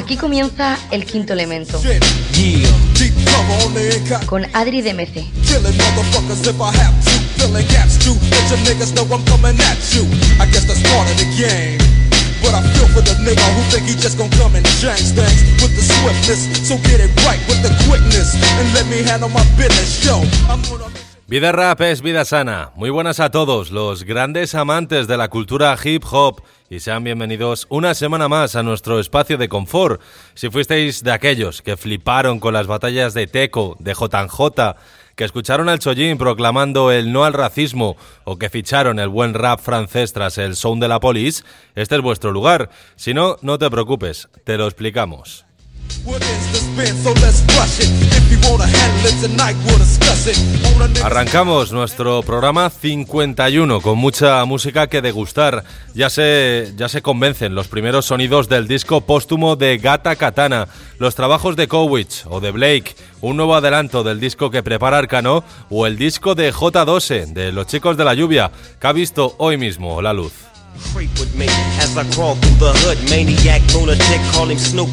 Aquí comienza el quinto elemento. Con Adri DMC. But with the swiftness. So get it right with the quickness. Vida rap es vida sana. Muy buenas a todos los grandes amantes de la cultura hip hop y sean bienvenidos una semana más a nuestro espacio de confort. Si fuisteis de aquellos que fliparon con las batallas de Teco, de JJ, que escucharon al Chollín proclamando el no al racismo o que ficharon el buen rap francés tras el sound de la police, este es vuestro lugar. Si no, no te preocupes, te lo explicamos. Arrancamos nuestro programa 51 con mucha música que degustar. Ya se, ya se convencen los primeros sonidos del disco póstumo de Gata Katana, los trabajos de Cowich o de Blake, un nuevo adelanto del disco que prepara Arcano o el disco de J12 de Los Chicos de la Lluvia, que ha visto hoy mismo la luz. Creep with me as I crawl through the hood. Maniac lunatic, call him Snoop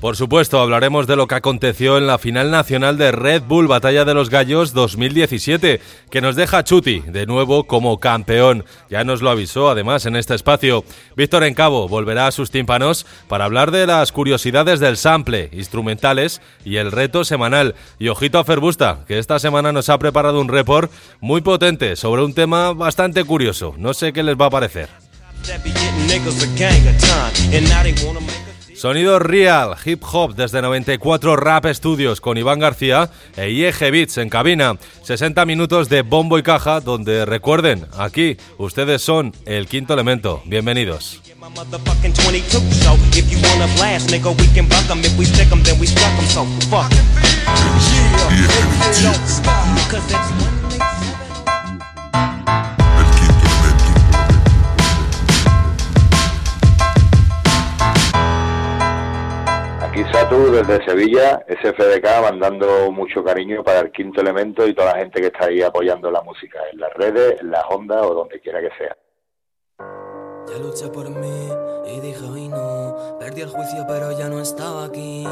Por supuesto, hablaremos de lo que aconteció en la final nacional de Red Bull Batalla de los Gallos 2017, que nos deja Chuti de nuevo como campeón. Ya nos lo avisó además en este espacio. Víctor Encabo volverá a sus tímpanos para hablar de las curiosidades del sample, instrumentales y el reto semanal. Y ojito a Ferbusta, que esta semana nos ha preparado un report muy potente sobre un tema bastante curioso. No sé qué les va a parecer. Sonido real, hip hop desde 94 Rap Studios con Iván García e IEG Beats en cabina. 60 minutos de bombo y caja donde recuerden, aquí ustedes son el quinto elemento. Bienvenidos. Desde Sevilla, SFDK, mandando mucho cariño para el quinto elemento y toda la gente que está ahí apoyando la música, en las redes, en las ondas o donde quiera que sea. Ya luché por mí y dije, hoy no, perdí el juicio pero ya no estaba aquí,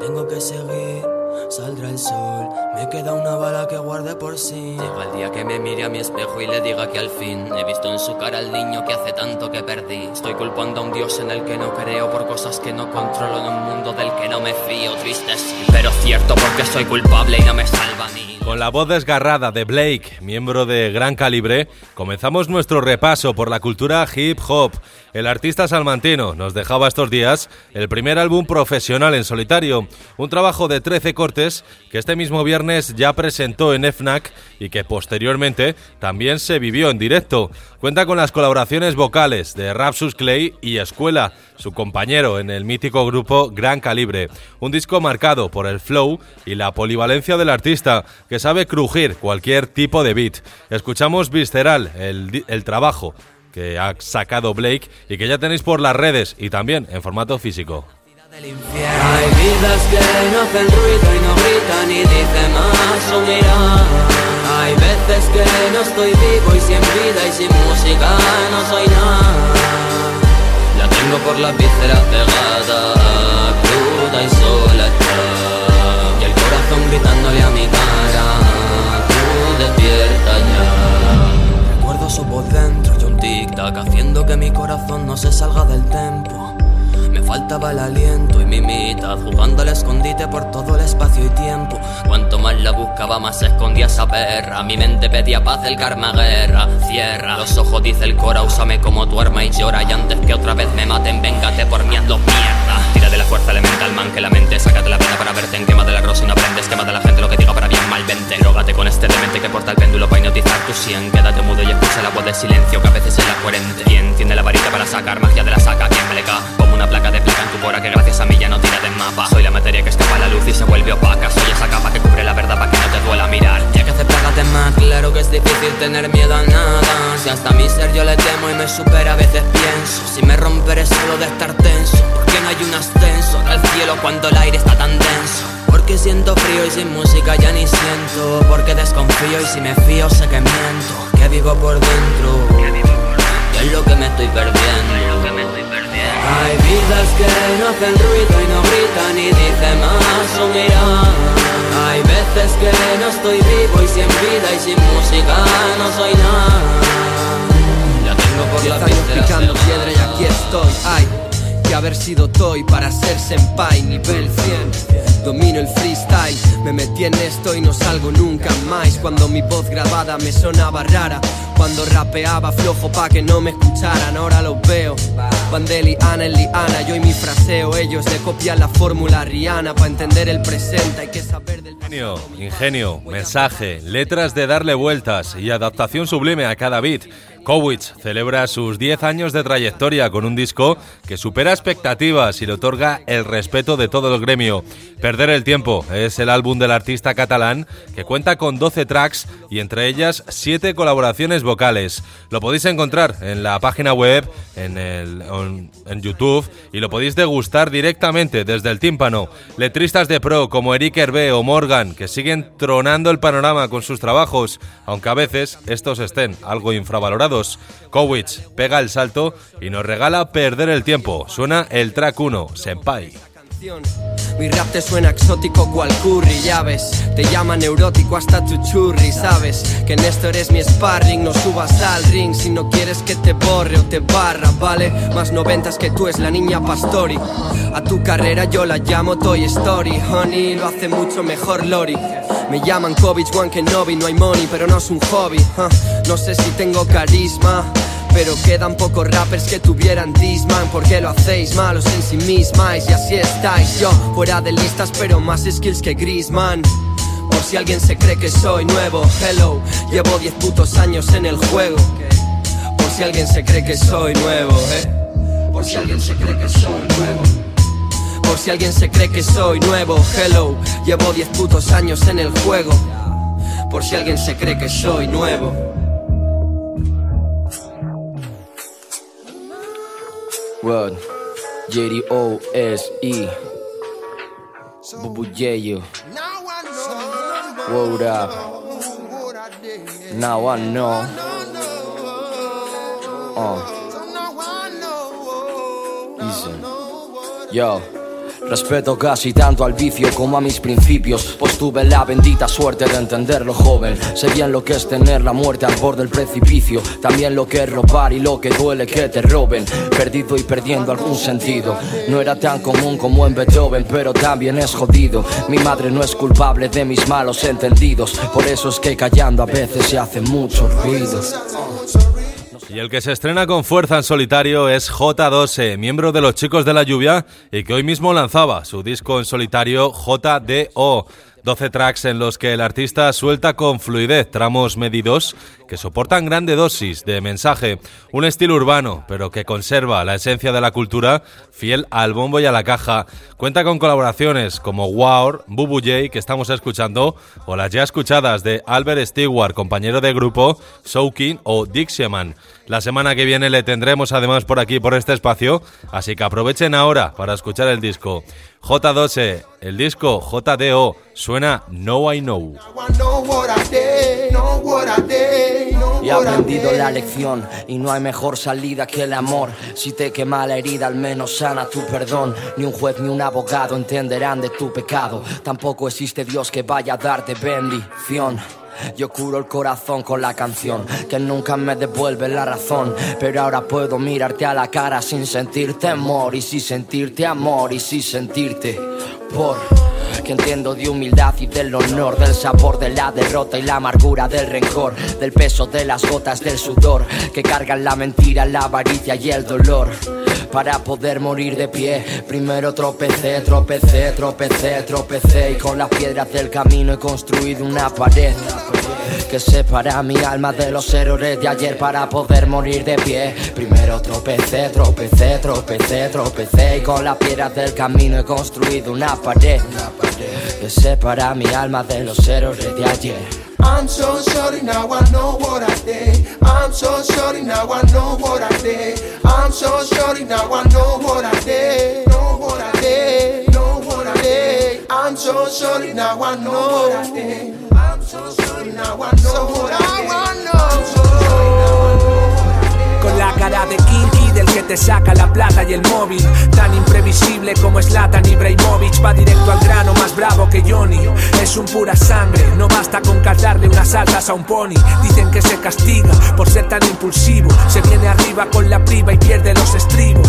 tengo que seguir Saldrá el sol, me queda una bala que guarde por sí. Llega el día que me mire a mi espejo y le diga que al fin he visto en su cara al niño que hace tanto que perdí. Estoy culpando a un dios en el que no creo por cosas que no controlo en un mundo del que no me fío. Triste sí, pero cierto porque soy culpable y no me salva ni. Con la voz desgarrada de Blake, miembro de Gran Calibre, comenzamos nuestro repaso por la cultura hip hop. El artista salmantino nos dejaba estos días el primer álbum profesional en solitario, un trabajo de 13 cortes que este mismo viernes ya presentó en FNAC y que posteriormente también se vivió en directo. Cuenta con las colaboraciones vocales de Rapsus Clay y Escuela, su compañero en el mítico grupo Gran Calibre. Un disco marcado por el flow y la polivalencia del artista, que sabe crujir cualquier tipo de beat. Escuchamos Visceral, el, el trabajo que ha sacado Blake y que ya tenéis por las redes y también en formato físico. Hay vidas que no hacen ruido y no gritan y dicen más o. Hay veces que no estoy vivo y sin vida y sin música no soy nada. La tengo por la vísceras pegada, cruda y sola tic-tac haciendo que mi corazón no se salga del tempo faltaba el aliento y mi mitad jugando al escondite por todo el espacio y tiempo. Cuanto más la buscaba, más se escondía esa perra. Mi mente pedía paz, el karma guerra. Cierra los ojos, dice el cora, úsame como tu arma y llora. Y antes que otra vez me maten, véngate por mí, mierda. De la fuerza elemental, man, que la mente, sácate la pena para verte en quema de la rosa y no aprendes. Quema de la gente lo que diga para bien mal, vente. Rógate con este demente que porta el péndulo para hipnotizar tu sien. Quédate mudo y escucha la voz de silencio que a veces es la coherente. ¿Quién tiene la varita para sacar magia de la saca? ¿Quién me le cae? Como una placa de placa en tu pora que gracias a mí ya no tira de mapa Soy la materia que escapa a la luz y se vuelve opaca Soy esa capa que cubre la verdad para que no te duela mirar Ya que aceptarte más, claro que es difícil tener miedo a nada Si hasta mi ser yo le temo y me supera a veces pienso Si me romperé solo de estar tenso Porque no hay un ascenso al cielo cuando el aire está tan denso porque siento frío y sin música ya ni siento Porque desconfío y si me fío sé que miento Que vivo por dentro perdiendo. Es lo que me estoy perdiendo. Hay vidas que no hacen ruido y no gritan y dicen más o mira. Hay veces que no estoy vivo y sin vida y sin música no soy nada. Ya tengo por la años picando piedra y aquí estoy. Ay, haber sido toy para ser senpai nivel 100. Domino el freestyle, me metí en esto y no salgo nunca más. Cuando mi voz grabada me sonaba rara, cuando rapeaba flojo pa' que no me escucharan, ahora los veo. Vandeli, Ana, Liana, yo y mi fraseo, ellos le copian la fórmula Rihanna pa' entender el presente, hay que saber del Ingenio, ingenio, mensaje, letras de darle vueltas y adaptación sublime a cada beat. Kowitz celebra sus 10 años de trayectoria con un disco que supera expectativas y le otorga el respeto de todo el gremio. Perder el tiempo es el álbum del artista catalán que cuenta con 12 tracks y entre ellas 7 colaboraciones vocales. Lo podéis encontrar en la página web, en, el, en YouTube y lo podéis degustar directamente desde el tímpano. Letristas de pro como Eric Hervé o Morgan que siguen tronando el panorama con sus trabajos, aunque a veces estos estén algo infravalorados. Kowitz pega el salto y nos regala perder el tiempo. Suena el track 1, Senpai. Mi rap te suena exótico cual curry, ya ves Te llama neurótico hasta tu churri, ¿sabes? Que Néstor es mi sparring, no subas al ring Si no quieres que te borre o te barra, ¿vale? Más noventas que tú es la niña Pastori A tu carrera yo la llamo Toy Story Honey, lo hace mucho mejor Lori me llaman Kovic, One Kenobi, no hay money, pero no es un hobby. No sé si tengo carisma, pero quedan pocos rappers que tuvieran Disman. Porque lo hacéis malos en sí mismas Y así estáis. Yo fuera de listas pero más skills que Griezmann. Por si alguien se cree que soy nuevo. Hello, llevo 10 putos años en el juego. Por si alguien se cree que soy nuevo eh. Por si alguien se cree que soy nuevo. Por si alguien se cree que soy nuevo, hello, llevo 10 putos años en el juego. Por si alguien se cree que soy nuevo. Word. J-D-O-S-E. Bubu Yayo. Word up. Now I know. Uh. Easy. Yo. Respeto casi tanto al vicio como a mis principios, pues tuve la bendita suerte de entenderlo joven. Sé bien lo que es tener la muerte al borde del precipicio, también lo que es robar y lo que duele que te roben. Perdido y perdiendo algún sentido. No era tan común como en Beethoven, pero también es jodido. Mi madre no es culpable de mis malos entendidos, por eso es que callando a veces se hace mucho ruido. Y el que se estrena con fuerza en solitario es J2E, miembro de los Chicos de la Lluvia y que hoy mismo lanzaba su disco en solitario JDO. 12 tracks en los que el artista suelta con fluidez tramos medidos que soportan grande dosis de mensaje, un estilo urbano, pero que conserva la esencia de la cultura fiel al bombo y a la caja. Cuenta con colaboraciones como Wow, Bubu J, que estamos escuchando, o las ya escuchadas de Albert Stewart, compañero de grupo, Soaking o Dixieman. La semana que viene le tendremos además por aquí, por este espacio, así que aprovechen ahora para escuchar el disco. J12, el disco JDO, suena No I Know. Y ha aprendido la lección y no hay mejor salida que el amor. Si te quema la herida, al menos sana tu perdón. Ni un juez ni un abogado entenderán de tu pecado. Tampoco existe Dios que vaya a darte bendición. Yo curo el corazón con la canción que nunca me devuelve la razón. Pero ahora puedo mirarte a la cara sin sentir temor. Y si sentirte amor y si sentirte por que entiendo de humildad y del honor, del sabor de la derrota y la amargura del rencor, del peso de las gotas del sudor que cargan la mentira, la avaricia y el dolor. Para poder morir de pie, primero tropecé, tropecé, tropecé, tropecé y con las piedras del camino he construido una pared que separa mi alma de los errores de ayer para poder morir de pie. Primero tropecé, tropecé, tropecé, tropecé y con las piedras del camino he construido una pared que separa mi alma de los errores de ayer. I'm so sorry now I know what I did. I'm so sorry now I know what I did. I'm so sorry now I know what I did. Know what I did. Know what I did. I'm so sorry now I know what I did. I'm so sorry now I know what I did. I'm so sorry now I know what I did. Con la cara de del que te saca la plata y el móvil. Tan imprevisible como es Latan Ibrahimovic. Va directo al grano, más bravo que Johnny. Es un pura sangre, no basta con caldarle unas altas a un pony. Dicen que se castiga por ser tan impulsivo. Se viene arriba con la priva y pierde los estribos.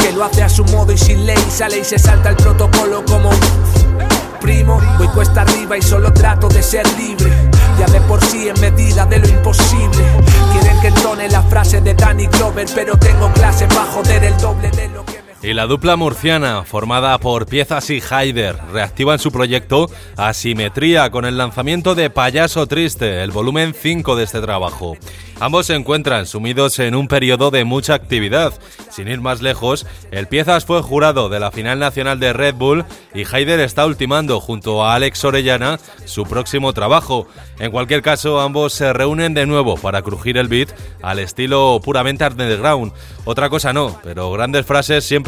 Que lo hace a su modo y sin ley. Sale y se salta el protocolo como primo. Voy cuesta arriba y solo trato de ser libre. Ya de por sí en medida de lo imposible. Quieren que entone la frase de Danny Glover Pero tengo clase para joder el doble de lo que y la dupla murciana, formada por Piezas y Haider, reactivan su proyecto Asimetría con el lanzamiento de Payaso Triste, el volumen 5 de este trabajo. Ambos se encuentran sumidos en un periodo de mucha actividad. Sin ir más lejos, el Piezas fue jurado de la final nacional de Red Bull y Haider está ultimando junto a Alex Orellana su próximo trabajo. En cualquier caso, ambos se reúnen de nuevo para crujir el beat al estilo puramente underground. Otra cosa no, pero grandes frases siempre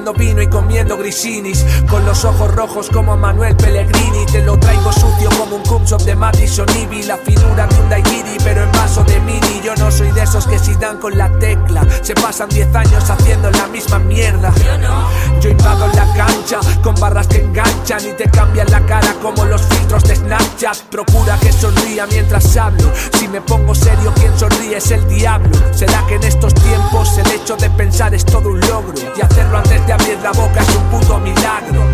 Bebiendo vino y comiendo grisinis. Con los ojos rojos como Manuel Pellegrini. Te lo traigo sucio como un cum de Madison Ivy. La finura de un daiquiri pero en vaso de mini. Yo no soy de esos que si dan con la tecla Se pasan 10 años haciendo la misma mierda. Yo invado la cancha con barras que enganchan Y te cambian la cara como los filtros de Snapchat. Procura que sonría mientras hablo. Si me pongo serio quien sonríe es el diablo ¿Será que en estos tiempos el hecho de pensar es todo un logro? Y hacerlo antes de abrir la boca es un puto milagro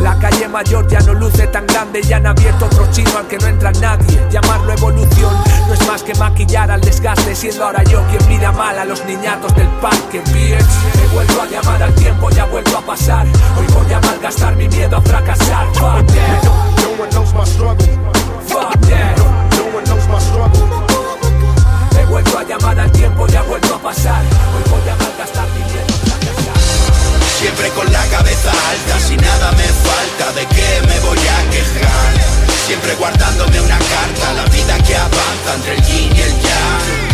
La calle mayor ya no luce tan grande Ya han abierto otro chino al que no entra nadie. Llamarlo evolución no es más que maquillar al desgaste Siendo ahora yo quien mira mal a los niñatos del parque. Bitch, he vuelto a llamar al tiempo y ha vuelto a pasar. Hoy voy a malgastar mi miedo a fracasar. Fuck that, No one knows my struggle. fuck that al tiempo y ha vuelto a pasar Hoy voy a malgastar fracasar Siempre con la cabeza alta, si nada me falta, ¿de qué me voy a quejar? Siempre guardándome una carta, la vida que avanza entre el yin y el yang.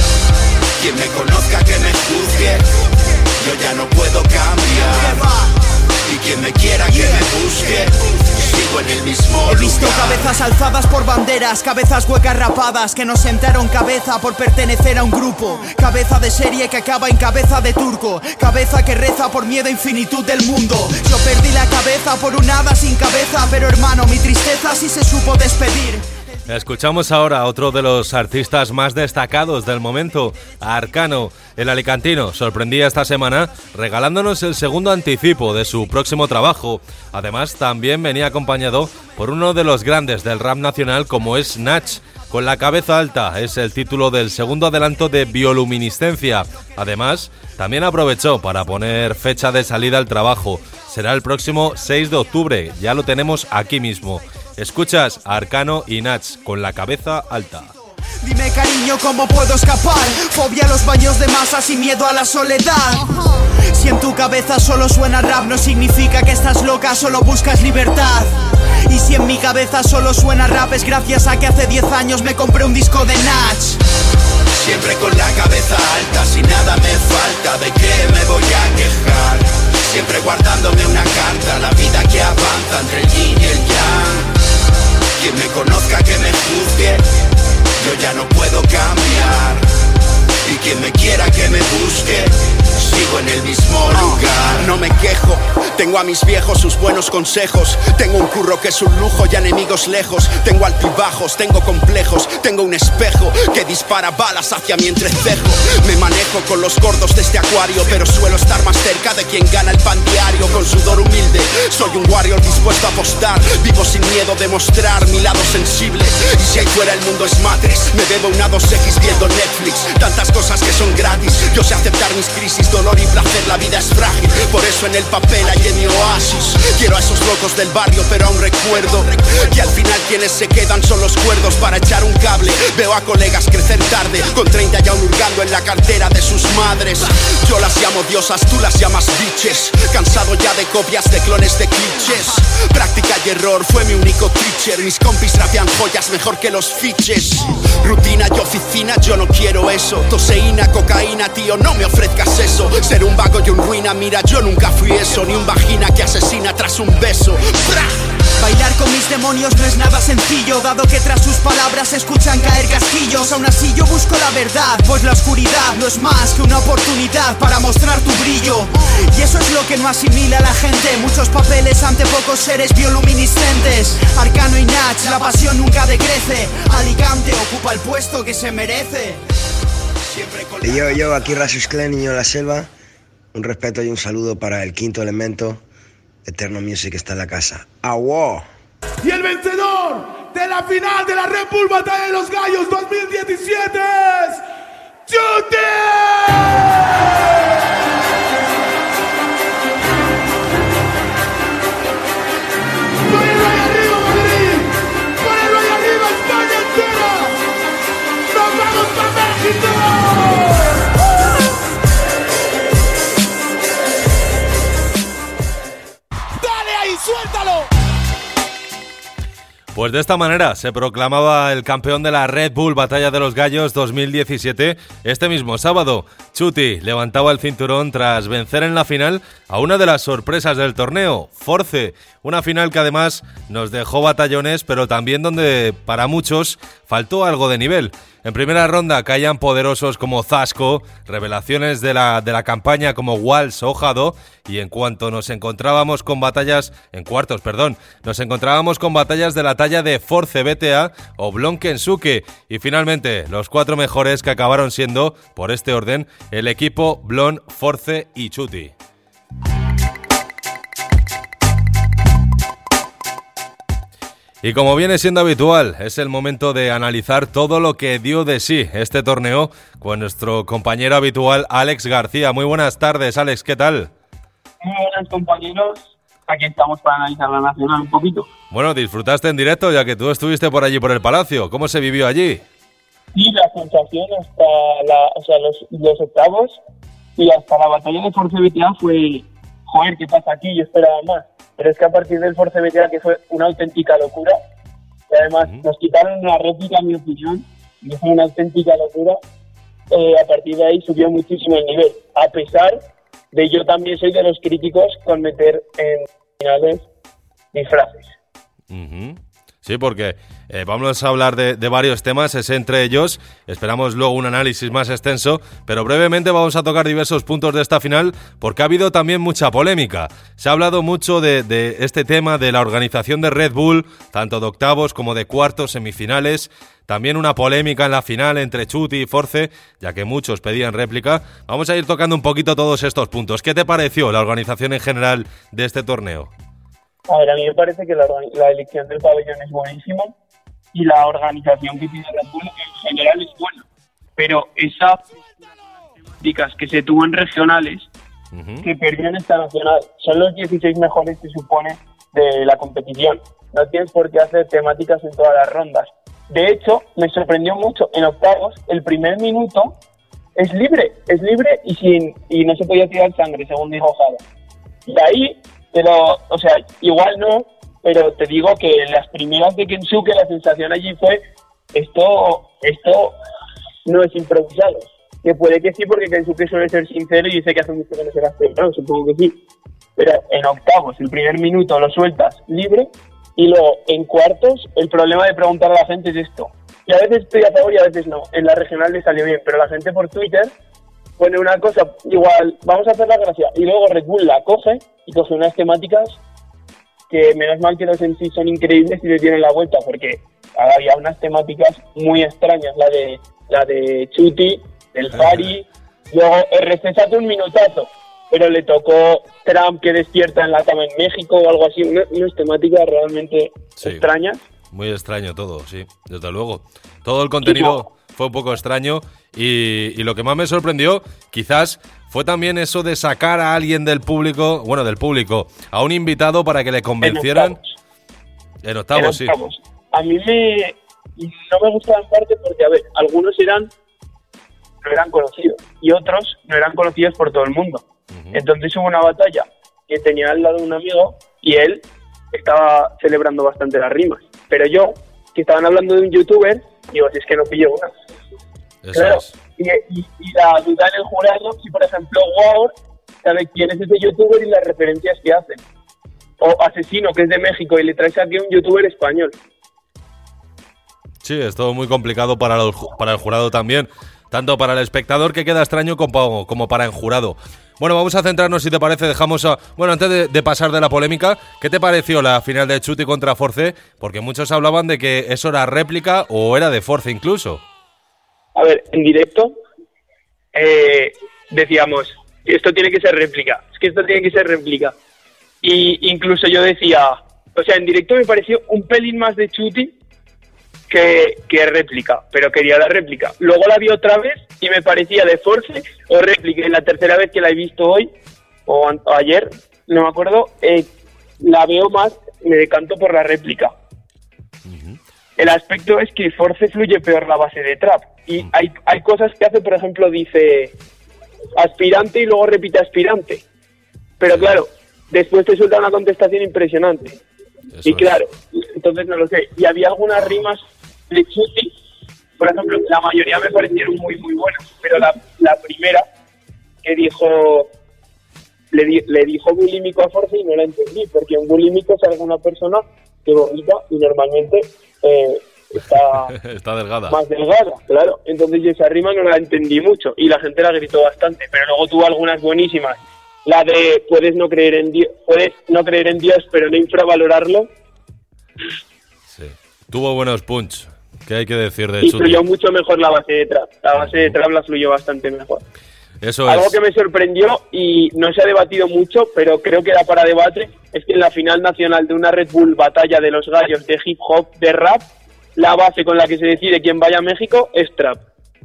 Quien me conozca que me juzgue, yo ya no puedo cambiar. Y quien me quiera que me busque, sigo en el mismo He visto lugar. cabezas alzadas por banderas, cabezas huecas rapadas que no sentaron cabeza por pertenecer a un grupo. Cabeza de serie que acaba en cabeza de turco. Cabeza que reza por miedo a infinitud del mundo. Yo perdí la cabeza por un hada sin cabeza, pero hermano, mi tristeza sí se supo despedir. Escuchamos ahora a otro de los artistas más destacados del momento, Arcano. El alicantino sorprendía esta semana regalándonos el segundo anticipo de su próximo trabajo. Además, también venía acompañado por uno de los grandes del rap nacional como es Natch. Con la cabeza alta es el título del segundo adelanto de Bioluminiscencia. Además, también aprovechó para poner fecha de salida al trabajo. Será el próximo 6 de octubre, ya lo tenemos aquí mismo. Escuchas a Arcano y Natch con la cabeza alta. Dime cariño, ¿cómo puedo escapar? Fobia a los baños de masas y miedo a la soledad. Si en tu cabeza solo suena rap, no significa que estás loca, solo buscas libertad. Y si en mi cabeza solo suena rap, es gracias a que hace 10 años me compré un disco de Natch. Siempre con la cabeza alta, si nada me falta, ¿de qué me voy a quejar? Siempre guardándome una carta, la vida que avanza entre el y me conozca que me juzgue, yo ya no puedo cambiar. Quien me quiera que me busque, sigo en el mismo lugar. No me quejo, tengo a mis viejos sus buenos consejos. Tengo un curro que es un lujo y enemigos lejos. Tengo altibajos, tengo complejos. Tengo un espejo que dispara balas hacia mi entrecejo. Me manejo con los gordos de este acuario, pero suelo estar más cerca de quien gana el pan diario con sudor humilde. Soy un warrior dispuesto a apostar. Vivo sin miedo de mostrar mi lado sensible. Y si ahí fuera el mundo es matres, me debo una 2X viendo Netflix. Tantas cosas que son gratis. Yo sé aceptar mis crisis dolor y placer, la vida es frágil. Por eso en el papel hay en mi oasis. Quiero a esos locos del barrio, pero aún recuerdo que al final quienes se quedan son los cuerdos para echar un cable. Veo a colegas crecer tarde, con 30 ya hurgando en la cartera de sus madres. Yo las llamo diosas, tú las llamas bitches. Cansado ya de copias de clones de clichés. Práctica y error fue mi único teacher. Mis compis rapean joyas mejor que los fiches. Rutina y oficina, yo no quiero eso. Cocaína, tío, no me ofrezcas eso. Ser un vago y un ruina, mira, yo nunca fui eso. Ni un vagina que asesina tras un beso. Bailar con mis demonios no es nada sencillo, dado que tras sus palabras se escuchan caer casquillos. Aún así yo busco la verdad, pues la oscuridad no es más que una oportunidad para mostrar tu brillo. Y eso es lo que no asimila la gente. Muchos papeles ante pocos seres bioluminiscentes. Arcano y Nach, la pasión nunca decrece. Alicante ocupa el puesto que se merece. Y yo, yo, aquí Rasius Clan, niño de la selva. Un respeto y un saludo para el quinto elemento. Eterno Music está en la casa. ¡Aguó! Y el vencedor de la final de la Red Bull Batalla de los Gallos 2017 es ¡Ponelo Pues de esta manera se proclamaba el campeón de la Red Bull Batalla de los Gallos 2017 este mismo sábado. Chuti levantaba el cinturón tras vencer en la final a una de las sorpresas del torneo, Force, una final que además nos dejó batallones, pero también donde para muchos faltó algo de nivel. En primera ronda caían poderosos como Zasco, revelaciones de la, de la campaña como Walsh o Jado, y en cuanto nos encontrábamos con batallas, en cuartos, perdón, nos encontrábamos con batallas de la talla de Force BTA o Blonkensuke, y finalmente los cuatro mejores que acabaron siendo, por este orden, el equipo Blon, Force y Chuti. Y como viene siendo habitual, es el momento de analizar todo lo que dio de sí este torneo con nuestro compañero habitual Alex García. Muy buenas tardes, Alex, ¿qué tal? Muy buenas compañeros, aquí estamos para analizar la nacional un poquito. Bueno, disfrutaste en directo ya que tú estuviste por allí por el Palacio. ¿Cómo se vivió allí? Y la sensación hasta la, o sea, los, los octavos y hasta la batalla de Force BTA fue, joder, ¿qué pasa aquí? Yo esperaba más. Pero es que a partir del Force BTA, que fue una auténtica locura, y además nos quitaron una réplica, en mi opinión, que fue una auténtica locura, eh, a partir de ahí subió muchísimo el nivel. A pesar de yo también soy de los críticos con meter en finales disfraces. Ujú. Sí, porque eh, vamos a hablar de, varios temas, es entre ellos. Esperamos luego un análisis más extenso, pero brevemente vamos a tocar diversos puntos de esta final porque ha habido también mucha polémica. Se ha hablado mucho de, este tema de la organización de Red Bull, tanto de octavos como de cuartos, semifinales. También una polémica en la final entre Chuti y Force, ya que muchos pedían réplica. Vamos a ir tocando un poquito todos estos puntos. ¿Qué te pareció la organización en general de este torneo? A ver, a mí me parece que la, la elección del pabellón es buenísima y la organización que tiene Red Bull en general es buena. Pero esas temáticas que se tuvo en regionales, que perdió en esta nacional, son los 16 mejores, se supone, de la competición. No tienes por qué hacer temáticas en todas las rondas. De hecho, me sorprendió mucho en octavos, el primer minuto es libre, es libre y sin y no se podía tirar sangre, según dijo Jado. Y ahí, pero, o sea, igual no, pero te digo que en las primeras de Kensuke la sensación allí fue esto, esto no es improvisado. Que puede que sí, porque Kensuke suele ser sincero y dice que hace mucho que no se gasta round, supongo que sí. Pero en octavos, el primer minuto lo sueltas libre y luego en cuartos, el problema de preguntar a la gente es esto. Y a veces estoy a favor y a veces no. En la regional le salió bien, pero la gente por Twitter pone una cosa, igual, vamos a hacer la gracia. Y luego Red Bull la coge y coge unas temáticas que menos mal que los en sí son increíbles y le tienen la vuelta, porque había unas temáticas muy extrañas, la de la de Chuti, del Fari, luego RC sacó un minutazo, pero le tocó Trump que despierta en la cama en México o algo así, una- unas temáticas realmente extrañas. Muy extraño todo, sí, desde luego. Todo el contenido fue un poco extraño y, y lo que más me sorprendió, quizás, fue también eso de sacar a alguien del público, bueno, del público, a un invitado para que le convencieran. En octavos, sí. En octavos. A mí me no me gustaba en parte porque, a ver, algunos eran no eran conocidos y otros no eran conocidos por todo el mundo. Entonces hubo una batalla que tenía al lado un amigo y él estaba celebrando bastante las rimas. Pero yo, que estaban hablando de un youtuber, digo, si es que no pillo una. Eso Claro, es. Y, y- y la duda en el jurado, si por ejemplo Wow sabe quién es ese youtuber y las referencias que hacen. O Asesino, que es de México, y le traes aquí un youtuber español. Sí, es todo muy complicado para, los para el jurado también. Tanto para el espectador que queda extraño como, como para el jurado. Bueno, vamos a centrarnos, si te parece, dejamos a... Bueno, antes de, de pasar de la polémica, ¿qué te pareció la final de Chuti contra Force? Porque muchos hablaban de que eso era réplica o era de Force incluso. A ver, en directo eh, decíamos, esto tiene que ser réplica, es que esto tiene que ser réplica. Y incluso yo decía, o sea, en directo me pareció un pelín más de chuti que, que réplica, pero quería la réplica. Luego la vi otra vez y me parecía de Force o réplica. Y la tercera vez que la he visto hoy, o, ayer, no me acuerdo, eh, la veo más, me decanto por la réplica. El aspecto es que Force fluye peor la base de trap. Y hay, hay cosas que hace, por ejemplo, dice aspirante y luego repite aspirante. Pero claro, después te suelta una contestación impresionante. y es. claro, entonces no lo sé. Y había algunas rimas de Chuti, por ejemplo, la mayoría me parecieron muy, muy buenas. Pero la, la primera que dijo, le, di- le dijo bulímico a Force y no la entendí, porque un bulímico es alguna persona que vomita y normalmente eh, está Está delgada. más delgada, claro. Entonces yo esa rima no la entendí mucho y la gente la gritó bastante, pero luego tuvo algunas buenísimas. La de puedes no creer en Dios, puedes no creer en Dios, pero no infravalorarlo, Tuvo buenos punch. ¿Qué hay que decir de y Chuti? fluyó mucho mejor la base de trap. La base de trap la fluyó bastante mejor. Eso Algo es. que me sorprendió y no se ha debatido mucho, pero creo que da para debate, es que en la final nacional de una Red Bull batalla de los gallos de hip hop, de rap, la base con la que se decide quién vaya a México es trap.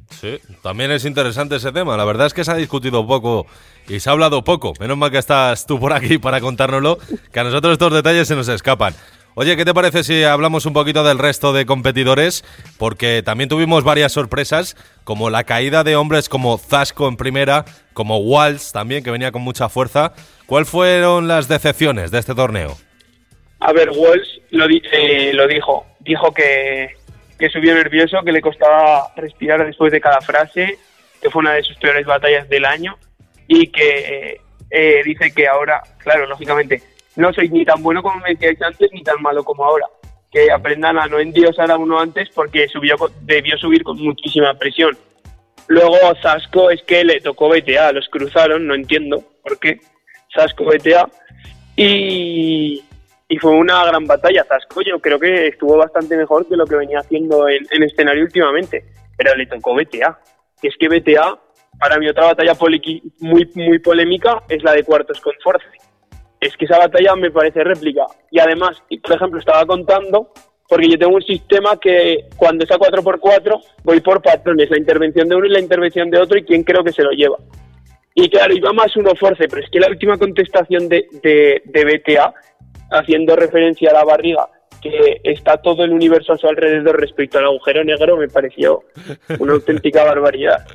Sí, también es interesante ese tema. La verdad es que se ha discutido poco y se ha hablado poco. Menos mal que estás tú por aquí para contárnoslo, que a nosotros estos detalles se nos escapan. Oye, ¿qué te parece si hablamos un poquito del resto de competidores? Porque también tuvimos varias sorpresas, como la caída de hombres como Zasco en primera, como Walsh también, que venía con mucha fuerza. ¿Cuáles fueron las decepciones de este torneo? A ver, Walsh lo, di- eh, lo dijo. Dijo que, que subió nervioso, que le costaba respirar después de cada frase, que fue una de sus peores batallas del año y que eh, eh, dice que ahora, claro, lógicamente, no soy ni tan bueno como me decíais antes ni tan malo como ahora. Que aprendan a no endiosar a uno antes porque subió, debió subir con muchísima presión. Luego Zasco es que le tocó BTA, los cruzaron, no entiendo por qué. Zasco BTA. Y, y fue una gran batalla. Zasco yo creo que estuvo bastante mejor que lo que venía haciendo en, en escenario últimamente. Pero le tocó BTA. Y es que BTA, para mí otra batalla muy, muy polémica es la de cuartos con Force. Es que esa batalla me parece réplica. Y además, por ejemplo, estaba contando, porque yo tengo un sistema que cuando está 4x4 voy por patrones, la intervención de uno y la intervención de otro y quién creo que se lo lleva. Y claro, iba más uno Force, pero es que la última contestación de, de, de BTA, haciendo referencia a la barriga, que está todo el universo a su alrededor respecto al agujero negro, me pareció una auténtica barbaridad.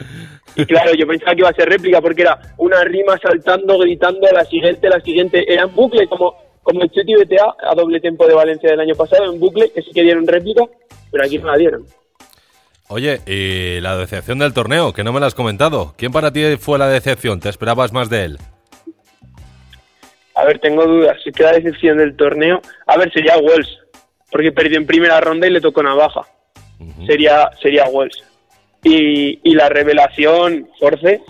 Y claro, yo pensaba que iba a ser réplica porque era una rima saltando, gritando, la siguiente, la siguiente. Era en bucle, como, como el Chuti BTA a doble tiempo de Valencia del año pasado, en bucle, que sí que dieron réplica, pero aquí no la dieron. Oye, y la decepción del torneo, que no me la has comentado. ¿Quién para ti fue la decepción? ¿Te esperabas más de él? A ver, tengo dudas. Si queda decepción del torneo, a ver, sería Wells, porque perdió en primera ronda y le tocó navaja. Sería, sería Wells. Y, y la revelación, Force,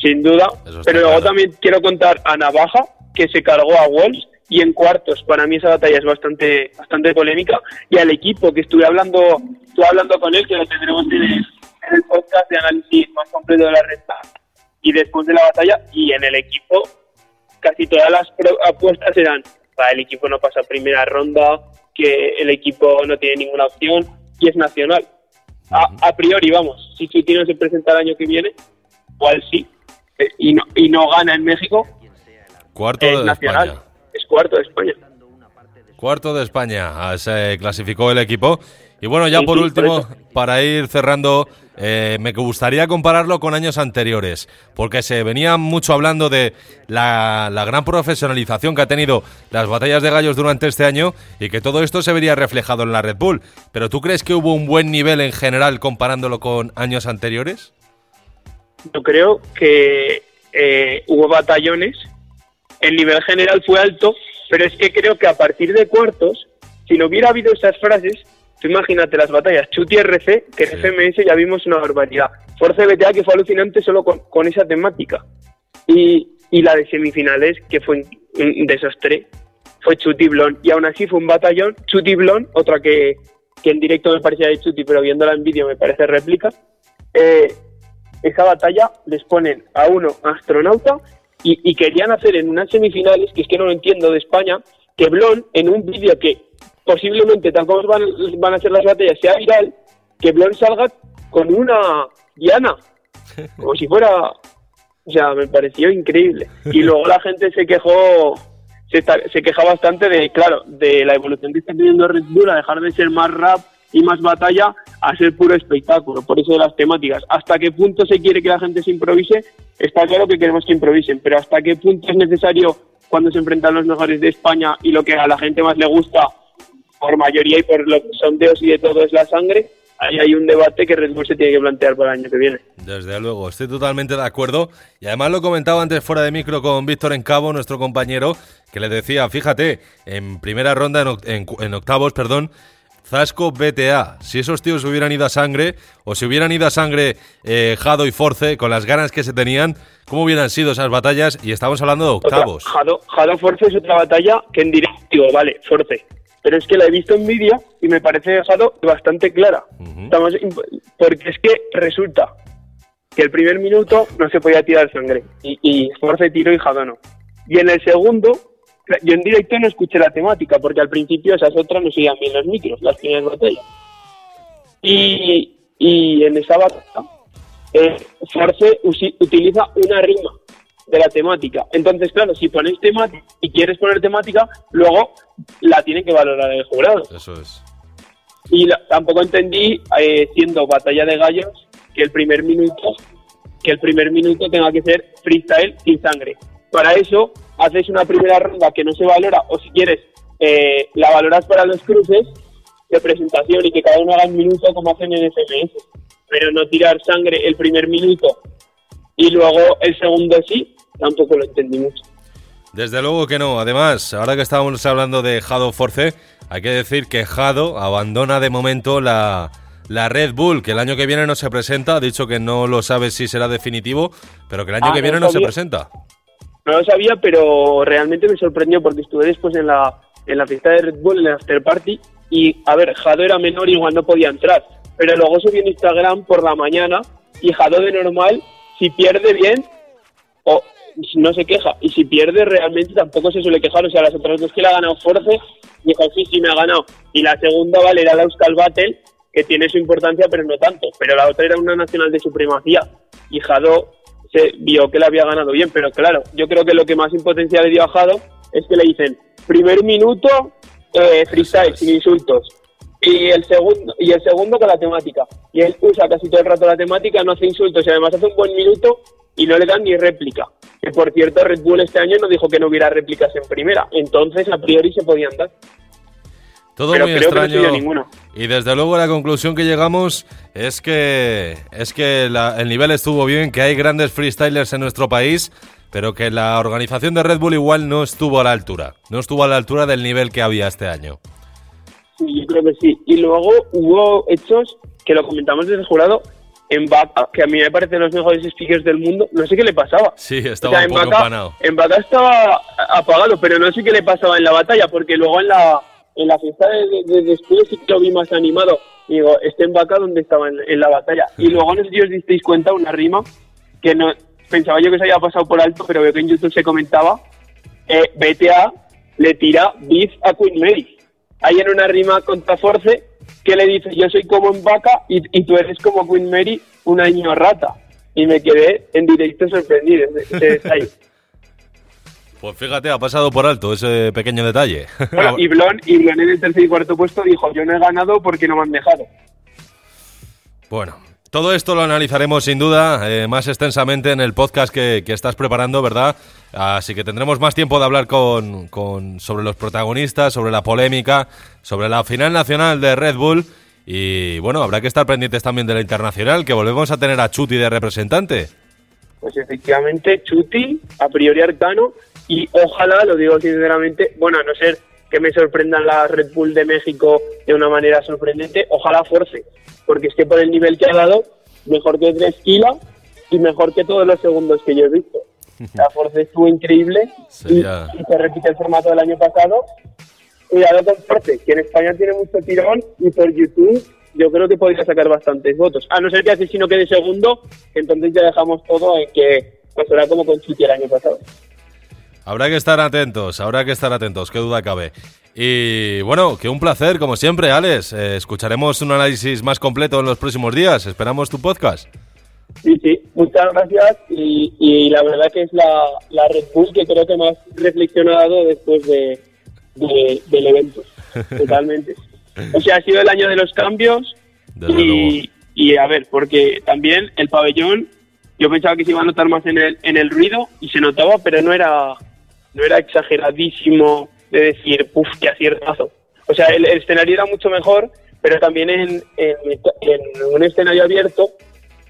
sin duda. Pero luego también quiero contar a Navaja, que se cargó a Wells, y en cuartos, para mí esa batalla es bastante, bastante polémica. Y al equipo, que estuve hablando, estuve hablando con él, que lo tendremos en el, en el podcast de análisis más completo de la recta. Y después de la batalla, y en el equipo, casi todas las apuestas eran para el equipo no pasa primera ronda, que el equipo no tiene ninguna opción y es nacional. A, a priori, vamos, si Chuti no se presenta el año que viene, igual sí, eh, y no, y no gana en México, Cuarto es de nacional, España. es cuarto de España. Cuarto de España. Ah, Se clasificó el equipo. Y bueno, ya por último, para ir cerrando, eh, me gustaría compararlo con años anteriores, porque se venía mucho hablando de la, la gran profesionalización que ha tenido las batallas de gallos durante este año y que todo esto se vería reflejado en la Red Bull. Pero ¿tú crees que hubo un buen nivel en general comparándolo con años anteriores? Yo creo que eh, hubo batallones, el nivel general fue alto, pero es que creo que a partir de cuartos, si no hubiera habido esas frases, tú imagínate las batallas, Chuti RC, que en FMS ya vimos una barbaridad, Force BTA que fue alucinante solo con, con esa temática, y, y la de semifinales, que fue un, un desastre, fue Chuti Blon, y aún así fue un batallón, Chuti Blon, otra que, que en directo me parecía de Chuti, pero viéndola en vídeo me parece réplica, eh, esa batalla les ponen a uno astronauta y, y querían hacer en unas semifinales, que es que no lo entiendo de España, que Blon en un vídeo que posiblemente tal como van, van a ser las batallas sea viral, que Blon salga con una Diana, como si fuera, o sea, me pareció increíble. Y luego la gente se quejó, se, se queja bastante de, claro, de la evolución que está teniendo Red Bull a dejar de ser más rap y más batalla a ser puro espectáculo, por eso de las temáticas. ¿Hasta qué punto se quiere que la gente se improvise? Está claro que queremos que improvisen, pero ¿hasta qué punto es necesario cuando se enfrentan los mejores de España y lo que a la gente más le gusta, por mayoría y por los sondeos y de todo, es la sangre? Ahí hay un debate que Red Bull se tiene que plantear para el año que viene. Desde luego, estoy totalmente de acuerdo. Y además lo comentaba antes fuera de micro con Víctor Encabo, nuestro compañero, que le decía, fíjate, en primera ronda, en, octavos, perdón, Zasco BTA. Si esos tíos hubieran ido a sangre, o si hubieran ido a sangre eh, Jado y Force, con las ganas que se tenían, ¿cómo hubieran sido esas batallas? Y estamos hablando de Otra, octavos. Jado, Jado Force es otra batalla que en directo digo, vale, Force. Pero es que la he visto en vídeo y me parece Jado bastante clara. Estamos porque es que resulta que el primer minuto no se podía tirar sangre. Y, y Force tiró y Jado no. Y en el segundo, yo en directo no escuché la temática, porque al principio esas otras no se oían bien los micros, las primeras batallas. Y, y en esa batalla, eh, Force usi- utiliza una rima de la temática. Entonces, claro, si pones temática y quieres poner temática, luego la tiene que valorar el jurado. Eso es. Y la- tampoco entendí, eh, siendo batalla de gallos, que el primer minuto que el primer minuto tenga que ser freestyle sin sangre. Para eso haces una primera ronda que no se valora, o si quieres, eh, la valoras para los cruces de presentación y que cada uno haga un minuto como hacen en FMS. Pero no tirar sangre el primer minuto y luego el segundo sí, tampoco lo entendí mucho. Desde luego que no. Además, ahora que estábamos hablando de Jado Force, hay que decir que Jado abandona de momento la, la Red Bull, que el año que viene no se presenta. Ha dicho que no lo sabe si será definitivo, pero que el año Ah, que viene no se presenta. No lo sabía, pero realmente me sorprendió porque estuve después en la, en la fiesta de Red Bull, en el after party, y a ver, Jado era menor y igual no podía entrar. Pero luego subí en Instagram por la mañana y Jado de normal, si pierde bien, o no se queja. Y si pierde realmente tampoco se suele quejar. O sea, las otras dos que le ha ganado Force, dijo, sí, sí, me ha ganado. Y la segunda, vale, era la Euskal Battle, que tiene su importancia, pero no tanto. Pero la otra era una nacional de supremacía. Y Jado se vio que la había ganado bien. Pero claro, yo creo que lo que más impotencia le dio a Jado es que le dicen, primer minuto, eh, freestyle, sin insultos. Y el segundo y el segundo con la temática. Y él usa casi todo el rato la temática, no hace insultos y además hace un buen minuto y no le dan ni réplica. Que por cierto, Red Bull este año no dijo que no hubiera réplicas en primera. Entonces, a priori se podían dar. Todo Pero muy creo que no extraño. dio ninguno. y desde luego la conclusión que llegamos es que es que la- el nivel estuvo bien, que hay grandes freestylers en nuestro país, pero que la organización de Red Bull igual no estuvo a la altura. No estuvo a la altura del nivel que había este año. Sí, yo creo que sí. Y luego hubo hechos que lo comentamos desde el jurado en Vaca, que a mí me parecen los mejores speakers del mundo. No sé qué le pasaba. Sí, O estaba sea, un en poco Vaca, empanado. en Vaca estaba apagado, pero no sé qué le pasaba en la batalla, porque luego en la, en la fiesta de, de- de después sí que lo vi más animado. Y digo, este en Vaca donde estaba en, en la batalla. Y luego no sé si os disteis cuenta una rima que no pensaba yo que se había pasado por alto, pero veo que en YouTube se comentaba. Eh, BTA le tira beef a Queen Mary. hay en una rima contra Force que le dice, yo soy como en vaca y, y tú eres como Queen Mary, un año rata. Y me quedé en directo sorprendido ese detalle. Pues fíjate, ha pasado por alto ese pequeño detalle. Bueno, y Blon, y Blon en el tercer y cuarto puesto dijo, yo no he ganado porque no me han dejado. Bueno, todo esto lo analizaremos sin duda eh, más extensamente en el podcast que, que estás preparando, ¿verdad? Así que tendremos más tiempo de hablar con, con- sobre los protagonistas, sobre la polémica, sobre la final nacional de Red Bull y bueno, habrá que estar pendientes también de la internacional, que volvemos a tener a Chuti de representante. Pues efectivamente, Chuti, a priori Arcano, y ojalá, lo digo sinceramente, bueno, a no ser que me sorprendan la Red Bull de México de una manera sorprendente, ojalá Force, porque es que por el nivel que ha dado, mejor que Tresquila y mejor que todos los segundos que yo he visto. La Force estuvo increíble y, Sería- y se repite el formato del año pasado. Cuidado con Force, que en España tiene mucho tirón y por YouTube yo creo que podría sacar bastantes votos. A no ser que Asesino quede segundo, entonces ya dejamos todo en que pues será como con Chuti el año pasado. Habrá que estar atentos, habrá que estar atentos, qué duda cabe. Y bueno, que un placer, como siempre, Alex. Eh, escucharemos un análisis más completo en los próximos días. Esperamos tu podcast. Sí, sí, muchas gracias y, y la verdad que es la, la Red Bull que creo que más dado después de, de- del evento, totalmente. O sea, ha sido el año de los cambios y, y a ver, porque también el pabellón, yo pensaba que se iba a notar más en el, en el ruido y se notaba, pero no era, no era exageradísimo de decir, puff, qué aciertazo. O sea, el, el escenario era mucho mejor, pero también en, en, en un escenario abierto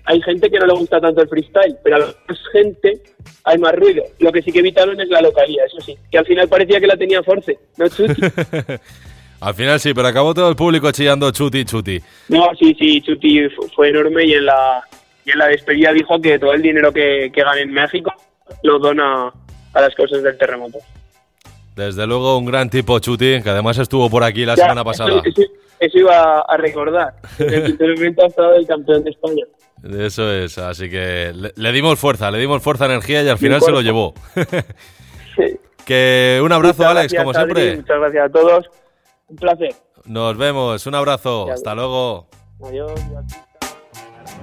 hay gente que no le gusta tanto el freestyle, pero a más gente hay más ruido. Lo que sí que evitaron es la localía, eso sí, que al final parecía que la tenía Force, no Chuti. Al final sí, pero acabó todo el público chillando chuti, chuti. No, sí, sí, Chuti fu- fue enorme y en la, y en la despedida dijo que todo el dinero que, que gane en México lo dona a las causas del terremoto. Desde luego un gran tipo chuti, que además estuvo por aquí la Ya, semana pasada. Eso, eso- eso iba a recordar. El ha estado el campeón de España. Eso es, así que le, le dimos fuerza, le dimos fuerza, energía y al final se lo llevó. que un abrazo, Muchas Alex, gracias, como Adri, siempre. Muchas gracias a todos. Un placer. Nos vemos, un abrazo, hasta luego. Adiós.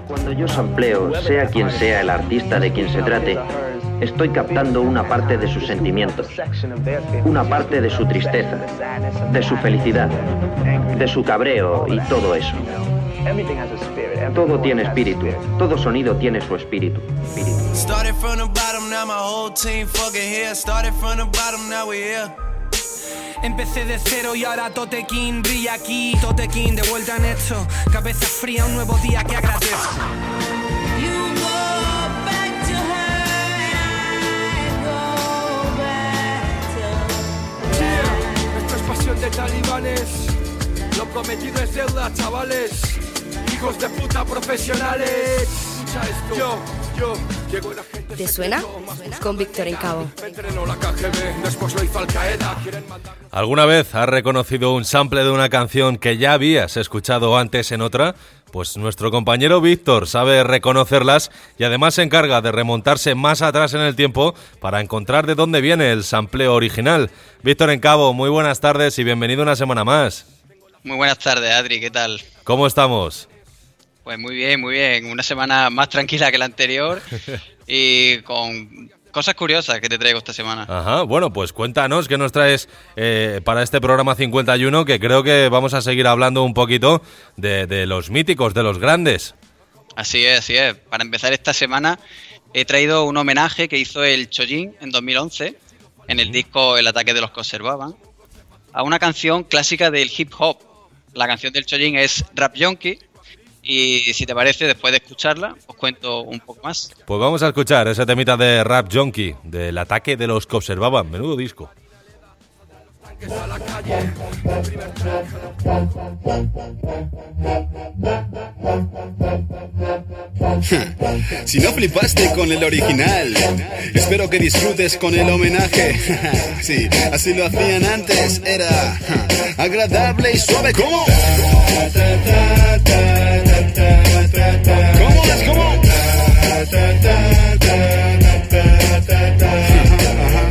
Cuando yo sampleo, sea quien sea el artista de quien se trate, estoy captando una parte de sus sentimientos, una parte de su tristeza, de su felicidad, de su cabreo y todo eso. Todo tiene espíritu, todo sonido tiene su espíritu. Started from the bottom, now my whole team fucking here. Started from the bottom, now we here. Empecé de cero y ahora Totequín brilla aquí. Totequín de vuelta en esto. Cabeza fría, un nuevo día que agradezco. Esto es pasión de talibanes. Lo prometido es deuda, chavales. Hijos de puta profesionales. Escucha esto. Yo, yo, llego la gente. ¿Te suena? Con Víctor en Cabo. ¿Alguna vez has reconocido un sample de una canción que ya habías escuchado antes en otra? Pues nuestro compañero Víctor sabe reconocerlas y además se encarga de remontarse más atrás en el tiempo para encontrar de dónde viene el sampleo original. Víctor en Cabo, muy buenas tardes y bienvenido una semana más. Muy buenas tardes, Adri, ¿qué tal? ¿Cómo estamos? Pues muy bien, muy bien. Una semana más tranquila que la anterior y con cosas curiosas que te traigo esta semana. Ajá, bueno, pues cuéntanos qué nos traes eh, para este programa 51, que creo que vamos a seguir hablando un poquito de, de los míticos, de los grandes. Así es, así es. Para empezar esta semana he traído un homenaje que hizo el Chojin en 2011 en el disco El ataque de los conservaban a una canción clásica del hip hop. La canción del Chojin es Rap Yonki y si te parece, después de escucharla, os cuento un poco más. Pues vamos a escuchar ese temita de Rap Junkie, del ataque de los que observaban. Menudo disco. a la calle. Si no flipaste con el original, espero que disfrutes con el homenaje. Sí, así lo hacían antes, era agradable y suave. ¿Cómo? ¿Cómo es? ¿Cómo?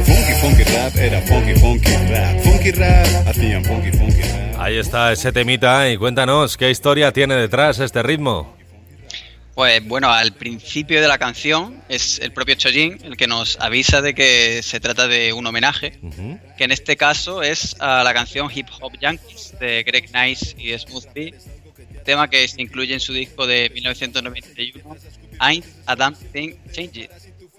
Funky, funky rap, era funky, funky rap. Funky rap, hacían funky, funky rap. Ahí está ese temita y cuéntanos, ¿qué historia tiene detrás este ritmo? Pues bueno, al principio de la canción es el propio Chojin el que nos avisa de que se trata de un homenaje, que en este caso es a la canción Hip Hop Yankees de Greg Nice y Smooth B, tema que se incluye en su disco de 1991, Ain't a Damn Thing Changed.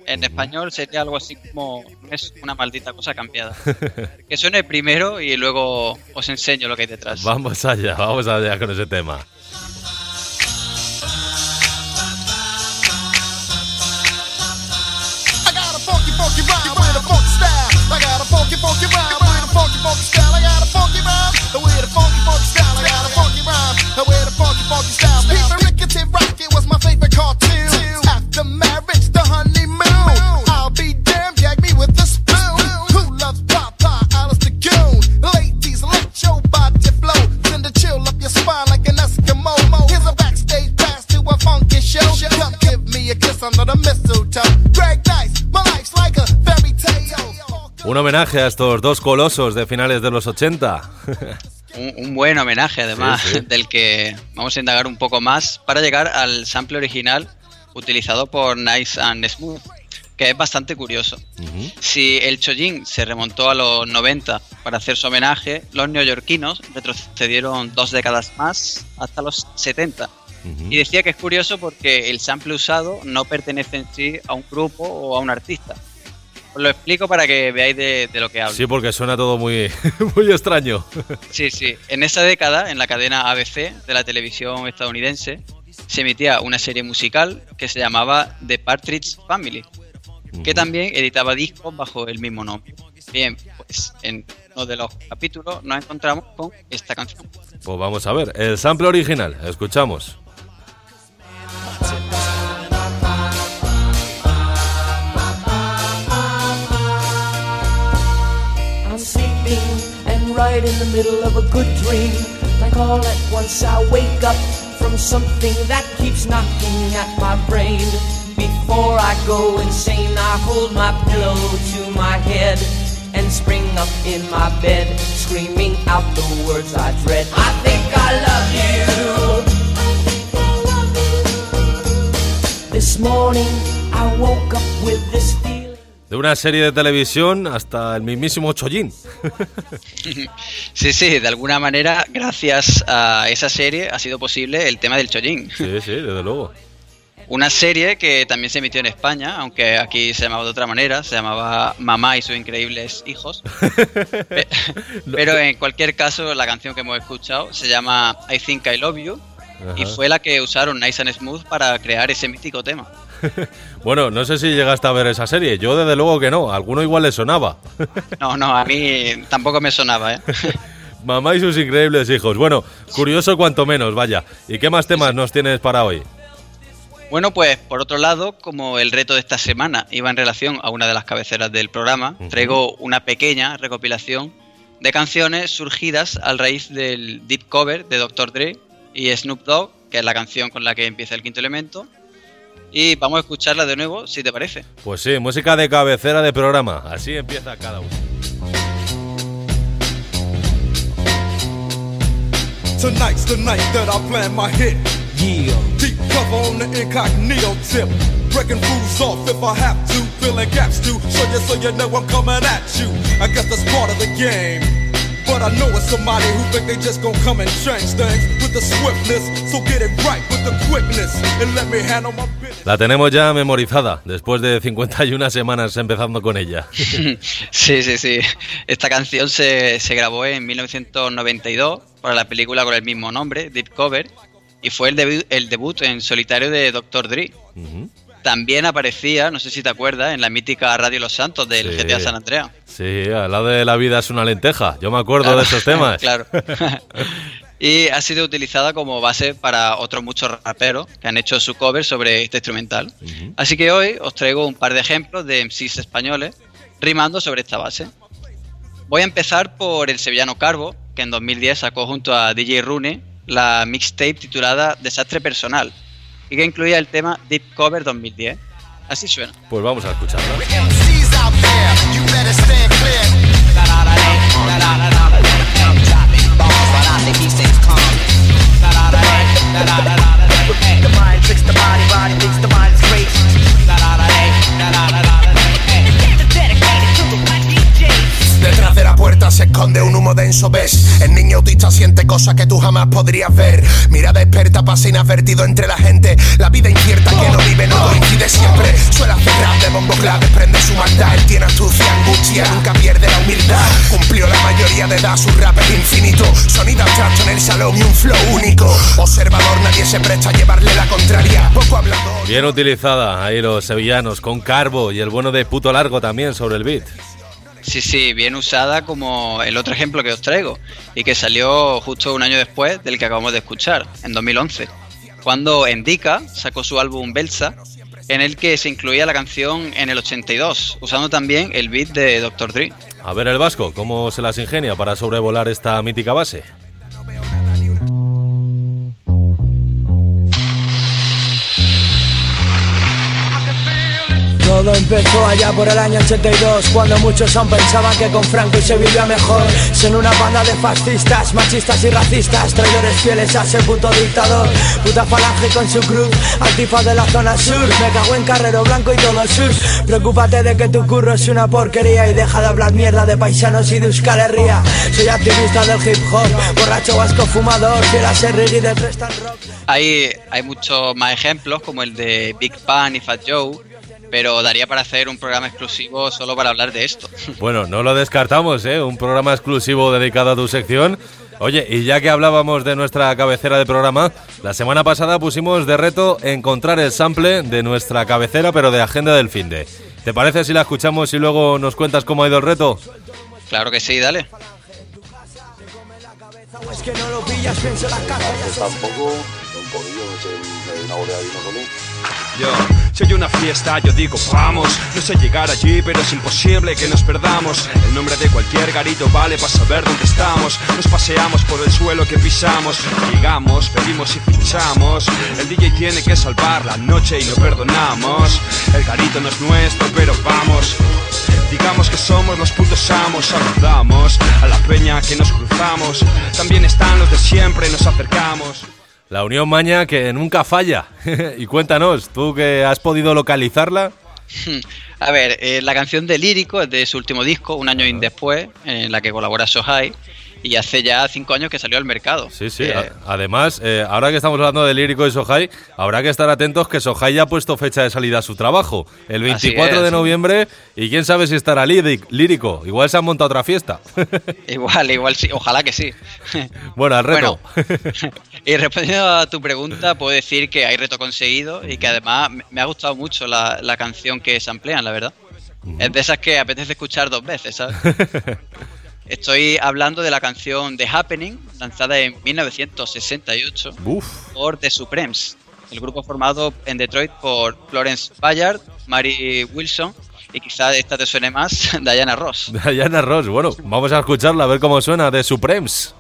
En español sería algo así como es una maldita cosa cambiada. que suene primero y luego os enseño lo que hay detrás. Vamos allá, vamos allá con ese tema. a. I got a funky, funky rhyme with a funky, funky style. I got a funky rhyme with a funky, funky style. I got a funky funky, funky style. Peter Rickety Rocket was my favorite cartoon. After marriage, the honeymoon. I'll be damned, gag me with a spoon. Who loves Papa? Alice the Goon. Ladies, let your body flow. Send a chill up your spine like an Eskimo. Here's a backstage pass to a funky show. Come give me a kiss under the mistletoe. Greg Nice, my life's like a fairy tale. Un homenaje a estos dos colosos de finales de los 80. Un, un buen homenaje además, Sí, sí. del que vamos a indagar un poco más para llegar al sample original utilizado por Nice and Smooth, que es bastante curioso. Si el Chojin se remontó a los 90 para hacer su homenaje, los neoyorquinos retrocedieron dos décadas más hasta los 70. Y decía que es curioso porque el sample usado no pertenece en sí a un grupo o a un artista. Os lo explico para que veáis de, de lo que hablo. Sí, porque suena todo muy, muy extraño. Sí, sí. En esa década, en la cadena ABC de la televisión estadounidense, se emitía una serie musical que se llamaba The Partridge Family, que también editaba discos bajo el mismo nombre. Bien, pues en uno de los capítulos nos encontramos con esta canción. Pues vamos a ver, el sample original, escuchamos. Right in the middle of a good dream. Like all at once I wake up from something that keeps knocking at my brain. Before I go insane, I hold my pillow to my head and spring up in my bed, screaming out the words I dread. I think I love you. This morning I woke up with this feeling. De una serie de televisión hasta el mismísimo Chojin. Sí, sí, de alguna manera, gracias a esa serie ha sido posible el tema del Chojin. Sí, sí, desde luego. Una serie que también se emitió en España, aunque aquí se llamaba de otra manera, se llamaba Mamá y sus increíbles hijos. Pe- Pero en cualquier caso, la canción que hemos escuchado se llama I Think I Love You y fue la que usaron Nice and Smooth para crear ese mítico tema. Bueno, no sé si llegaste a ver esa serie. Yo desde luego que no. A alguno igual le sonaba. No, no, a mí tampoco me sonaba, ¿eh? Mamá y sus increíbles hijos. Bueno, curioso cuanto menos, vaya. ¿Y qué más temas nos tienes para hoy? Bueno, pues por otro lado, como el reto de esta semana iba en relación a una de las cabeceras del programa, traigo una pequeña recopilación de canciones surgidas al raíz del deep cover de Dr. Dre y Snoop Dogg, que es la canción con la que empieza el quinto elemento. Y vamos a escucharla de nuevo, si te parece. Pues sí, música de cabecera de programa. Así empieza cada uno. Tonight's the night that I plan my hit. Yeah. Deep cover on the incognito tip. Breaking fools off if I have to. Filling gaps too. So you so you know I'm coming at you. I guess that's part of the game. But I know it's somebody who think they just gonna come and change things with the swiftness. So get it right with the quickness and let me handle my business. La tenemos ya memorizada, después de 51 semanas empezando con ella. Sí, sí, sí. Esta canción se, se grabó en 1992 para la película con el mismo nombre, Deep Cover, y fue el, debu- el debut en solitario de Dr. Dre. También aparecía, no sé si te acuerdas, en la mítica Radio Los Santos del Sí. GTA San Andreas. Sí, al lado de la vida es una lenteja. Yo me acuerdo de esos temas. claro. y ha sido utilizada como base para otros muchos raperos que han hecho su cover sobre este instrumental. Así que hoy os traigo un par de ejemplos de MCs españoles rimando sobre esta base. Voy a empezar por el sevillano Carbo, que en 2010 sacó junto a DJ Rune la mixtape titulada Desastre Personal y que incluía el tema Deep Cover 2010. Así suena. Pues vamos a escucharla. Detrás de la puerta se esconde un humo denso, ves. El niño autista siente cosas que tú jamás podrías ver. Mirada experta pasa inadvertido entre la gente. La vida incierta que no vive no coincide siempre. Suele hacer rap de bombo clave, prende su maldad. Él tiene astucia, angustia, nunca pierde la humildad. Cumplió la mayoría de edad, su rap es infinito. Sonido abstracto en el salón y un flow único. Observador, nadie se presta a llevarle la contraria. Poco hablador. Bien utilizada ahí los sevillanos, con Carbo y el bueno de puto largo también sobre el beat. Sí, sí, bien usada como el otro ejemplo que os traigo y que salió justo un año después del que acabamos de escuchar, en 2011, cuando Endika sacó su álbum Belsa, en el que se incluía la canción en el 82, usando también el beat de Dr. Dre. A ver el vasco, ¿cómo se las ingenia para sobrevolar esta mítica base? Todo empezó allá por el año 82 Cuando muchos aún pensaban que con Franco se vivía mejor. Son una banda de fascistas, machistas y racistas Traidores fieles a ese puto dictador. Puta falange con su cruz Antifa de la zona sur. Me cago en Carrero Blanco y todos sus Preocúpate de que tu curro es una porquería Y deja de hablar mierda de paisanos y de Euskal Herria. Soy activista del hip hop Borracho vasco fumador Fiel a ser reggae de Rock. Hay, hay muchos más ejemplos como el de Big Pan y Fat Joe, pero daría para hacer un programa exclusivo solo para hablar de esto. Bueno, no lo descartamos, ¿eh? Un programa exclusivo dedicado a tu sección. Oye, y ya que hablábamos de nuestra cabecera de programa, la semana pasada pusimos de reto encontrar el sample de nuestra cabecera, pero de agenda del fin de. ¿Te parece si la escuchamos y luego nos cuentas cómo ha ido el reto? Claro que sí, dale. Es que no lo pillas, pienso las cartas Tampoco, un poquillo, no sé, una Yo, si hay una fiesta, yo digo vamos. No sé llegar allí, pero es imposible que nos perdamos. El nombre de cualquier garito vale para saber dónde estamos. Nos paseamos por el suelo que pisamos. Llegamos, pedimos y fichamos. El DJ tiene que salvar la noche y lo perdonamos. El garito no es nuestro, pero vamos. Digamos que somos los putos amos, saludamos a la peña que nos cruzamos. También están los de siempre, nos acercamos. La Unión Maña que nunca falla. y cuéntanos, tú que has podido localizarla. A ver, eh, la canción de Lírico es de su último disco, un año después, en la que colabora Sohai, y hace ya cinco años que salió al mercado. Sí, sí. Eh, Además, eh, ahora que estamos hablando de Lírico y Sohai, habrá que estar atentos que Sohai ya ha puesto fecha de salida a su trabajo, el Así 24 de noviembre, y quién sabe si estará líric- Lírico. Igual se han montado otra fiesta. igual, igual sí, ojalá que sí. bueno, al reto. Y respondiendo a tu pregunta, puedo decir que hay reto conseguido y que además me- ha gustado mucho la, la canción que se emplean, la verdad. Es de esas que apetece escuchar dos veces, ¿sabes? Estoy hablando de la canción The Happening, lanzada en 1968 Uf. por The Supremes, el grupo formado en Detroit por Florence Bayard, Mary Wilson y quizá esta te suene más, Diana Ross. Diana Ross, bueno, vamos a escucharla a ver cómo suena de Supremes.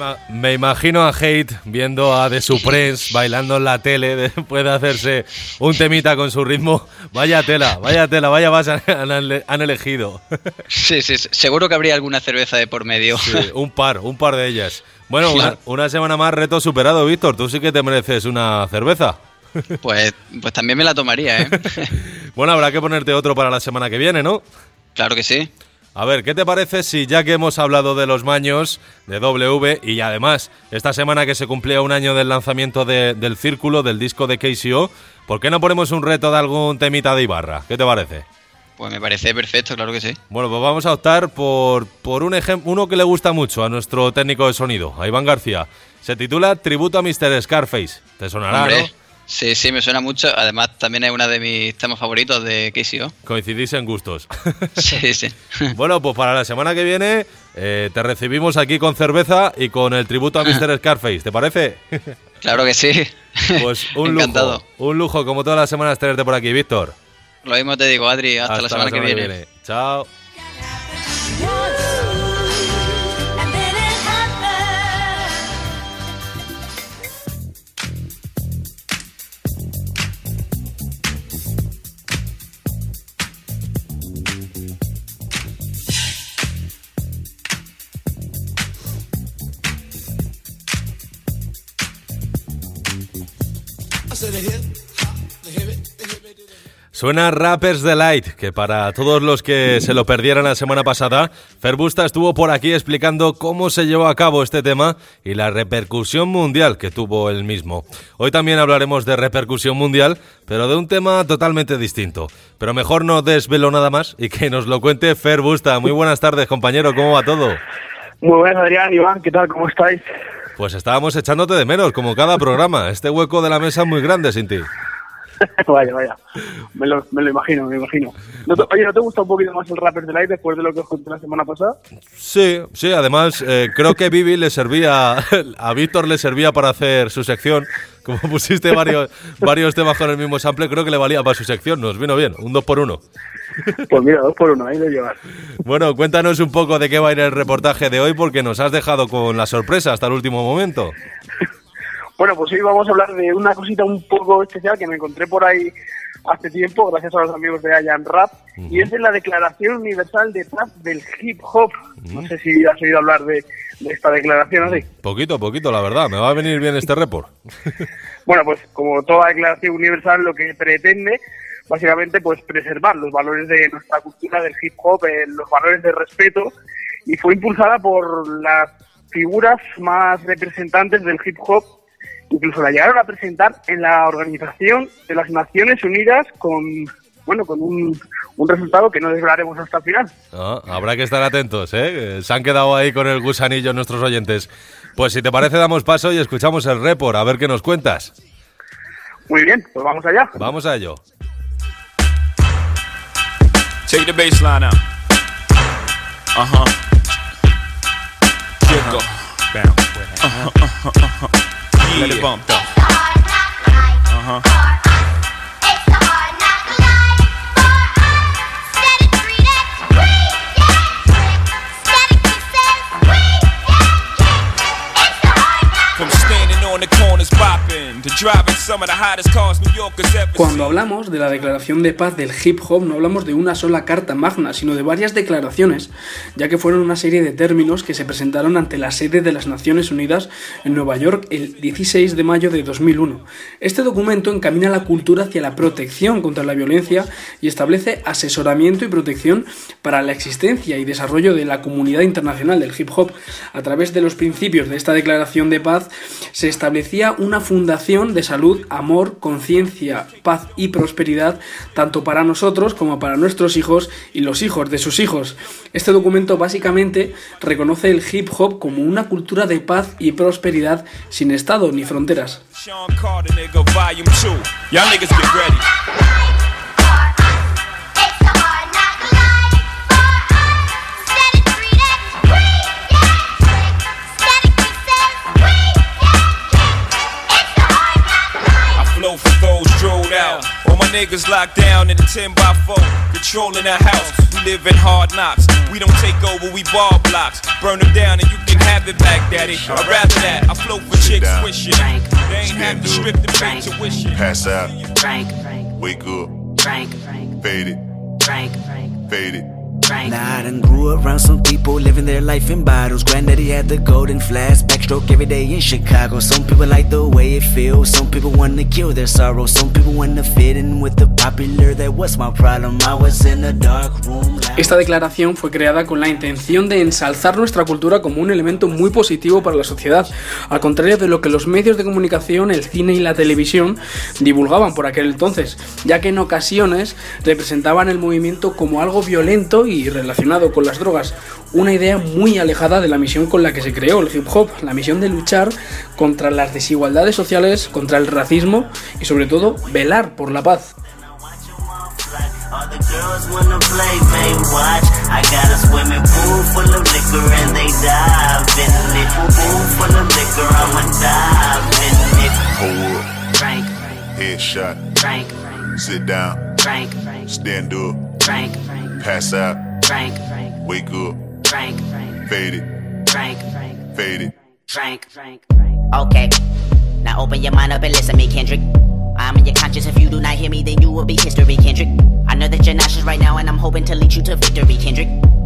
Me, ima- me imagino a Hate viendo a The Supremes bailando en la tele después de hacerse un temita con su ritmo. Vaya tela, vaya tela, vaya base han, han- elegido. Sí, sí, seguro que habría alguna cerveza de por medio. Sí, un par, un par de ellas. Bueno, una semana más, reto superado, Víctor. Tú sí que te mereces una cerveza. Pues, pues también me la tomaría, ¿eh? Bueno, habrá que ponerte otro para la semana que viene, ¿no? Claro que sí. A ver, ¿qué te parece si ya que hemos hablado de los maños, de W, y además esta semana que se cumplía un año del lanzamiento de- del Círculo, del disco de KCO, ¿por qué no ponemos un reto de algún temita de Ibarra? ¿Qué te parece? Pues me parece perfecto, claro que sí. Bueno, pues vamos a optar por, por un ejemplo, uno que le gusta mucho a nuestro técnico de sonido, a Iván García. Se titula Tributo a Mr. Scarface. ¿Te sonará, Hombre, no? Sí, sí, me suena mucho. Además, también es uno de mis temas favoritos de KCO. Coincidís en gustos. Sí, sí. bueno, pues para la semana que viene eh, te recibimos aquí con cerveza y con el tributo a Mr. Scarface, ¿te parece? Claro que sí. Pues un Encantado. lujo, un lujo como todas las semanas tenerte por aquí, Víctor. Lo mismo te digo, Adri. Hasta, la semana, que viene. Chao. Suena Rappers Delight, que para todos los que se lo perdieran la semana pasada, Ferbusta estuvo por aquí explicando cómo se llevó a cabo este tema y la repercusión mundial que tuvo el mismo. Hoy también hablaremos de repercusión mundial, pero de un tema totalmente distinto. Pero mejor no desvelo nada más y que nos lo cuente Ferbusta. Muy buenas tardes, compañero, ¿cómo va todo? Muy buenas, Adrián, Iván, ¿qué tal? ¿Cómo estáis? Pues estábamos echándote de menos, como cada programa. Este hueco de la mesa es muy grande sin ti. vaya, vaya. Me lo, me lo imagino, me lo imagino. ¿No te- oye, ¿no te gusta un poquito más el Rapper Delight después de lo que os conté la semana pasada? Sí, sí, además eh, creo que Vivi le servía, a Víctor le servía para hacer su sección. Como pusiste varios, varios temas con el mismo sample, creo que le valía para su sección, nos vino bien, un dos por uno. Pues mira, dos por uno, ahí lo llevas. Bueno, cuéntanos un poco de qué va a ir el reportaje de hoy, porque nos has dejado con la sorpresa hasta el último momento. Bueno, pues hoy vamos a hablar de una cosita un poco especial que me encontré por ahí hace tiempo, gracias a los amigos de Ayan Rap, y es de la Declaración Universal de Paz del Hip Hop. No sé si has oído hablar de, de esta declaración así. Poquito, poquito, la verdad, me va a venir bien este report. Bueno, pues como toda declaración universal, lo que pretende, básicamente, pues preservar los valores de nuestra cultura del hip hop, eh, los valores de respeto, y fue impulsada por las figuras más representantes del hip hop, incluso la llegaron a presentar en la Organización de las Naciones Unidas con, bueno, con un, un resultado que no desvelaremos hasta el final. Ah, habrá que estar atentos, ¿eh? Que Se han quedado ahí con el gusanillo nuestros oyentes. Pues si te parece, damos paso y escuchamos el report, a ver qué nos cuentas. Muy bien, pues vamos allá. Vamos a ello. Take the bass line out. Uh huh. Jiggle. Bounce. Uh-huh, uh-huh, uh-huh. Let it bump though. Uh huh. From standing on the corners Cuando hablamos de la declaración de paz del hip hop, no hablamos de una sola carta magna, sino de varias declaraciones, ya que fueron una serie de términos que se presentaron ante la sede de las Naciones Unidas en Nueva York el 16 de mayo de 2001. Este documento encamina la cultura hacia la protección contra la violencia y establece asesoramiento y protección para la existencia y desarrollo de la comunidad internacional del hip hop. A través de los principios de esta declaración de paz se establecía una fundación de salud, amor, conciencia, paz y prosperidad tanto para nosotros como para nuestros hijos y los hijos de sus hijos. Este documento básicamente reconoce el hip hop como una cultura de paz y prosperidad sin estado ni fronteras. Niggas locked down in a 10 by 4, controlling the house. We live in hard knocks. We don't take over, we ball blocks. Burn them down and you can have it back, daddy. I'd rather that. I flow for chicks down. wishing. They ain't have to strip to pay tuition. Pass out. Wake up. Fade it. Fade it. Nah, I done grew around some people living their life in bottles. Granddaddy had the golden flask, backstroke every day in Chicago. Some people like the way it feels. Some people wanna kill their sorrow. Some people wanna fit in with the popular. That was my problem. I was in a dark room. Esta declaración fue creada con la intención de ensalzar nuestra cultura como un elemento muy positivo para la sociedad, al contrario de lo que los medios de comunicación, el cine y la televisión divulgaban por aquel entonces, ya que en ocasiones representaban el movimiento como algo violento y y relacionado con las drogas, una idea muy alejada de la misión con la que se creó el hip hop, la misión de luchar contra las desigualdades sociales, contra el racismo y sobre todo velar por la paz. Pass out. drink, Wake up. drink, Fade it. drink, Fade it. drink. Okay, now open your mind up and listen to me, Kendrick. I'm in your conscience. If you do not hear me, then you will be history, Kendrick. I know that you're nauseous right now, and I'm hoping to lead you to victory, Kendrick.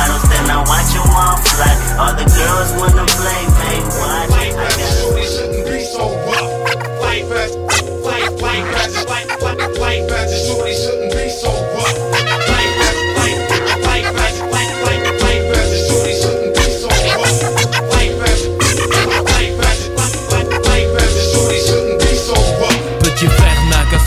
bottles, then I watch you all fly. All the girls wanna play, babe, watch. It shouldn't be so rough. Shouldn't be so rough. Life as flight, flight shouldn't be so rough. Shouldn't be so rough. Petit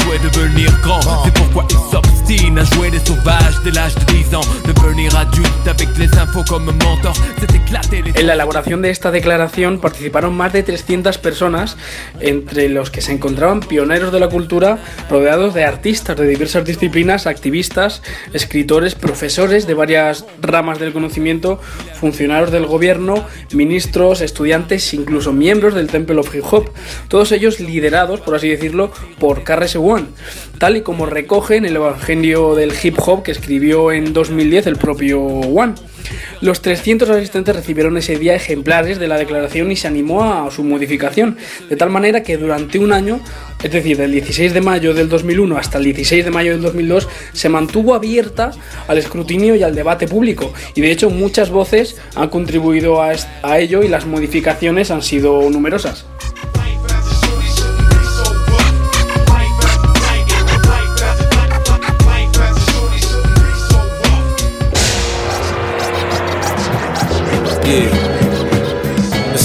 souhait devenir grand, c'est pourquoi il s'observe les sauvages dès l'âge de 10 ans. Devenir adulte avec les infos comme mentor. C'est éclater les... En la elaboración de esta declaración participaron más de 300 personas, entre los que se encontraban pioneros de la cultura, rodeados de artistas de diversas disciplinas, activistas, escritores, profesores de varias ramas del conocimiento, funcionarios del gobierno, ministros, estudiantes, incluso miembros del Temple of Hip Hop, todos ellos liderados, por así decirlo, por KRS One, tal y como recoge en el Evangelio del Hip Hop que escribió en 2010 el propio One. Los 300 asistentes recibieron ese día ejemplares de la declaración y se animó a su modificación, de tal manera que durante un año, es decir, del 16 de mayo del 2001 hasta el 16 de mayo del 2002, se mantuvo abierta al escrutinio y al debate público. Y de hecho muchas voces han contribuido a, a ello y las modificaciones han sido numerosas.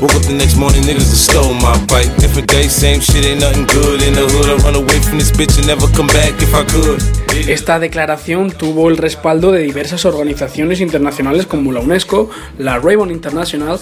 Woke up the next morning, niggas have stole my bike. Different day, same shit, ain't nothing good in the hood. I run away from this bitch and never come back if I could. Esta declaración tuvo el respaldo de diversas organizaciones internacionales como la UNESCO, la Raven International,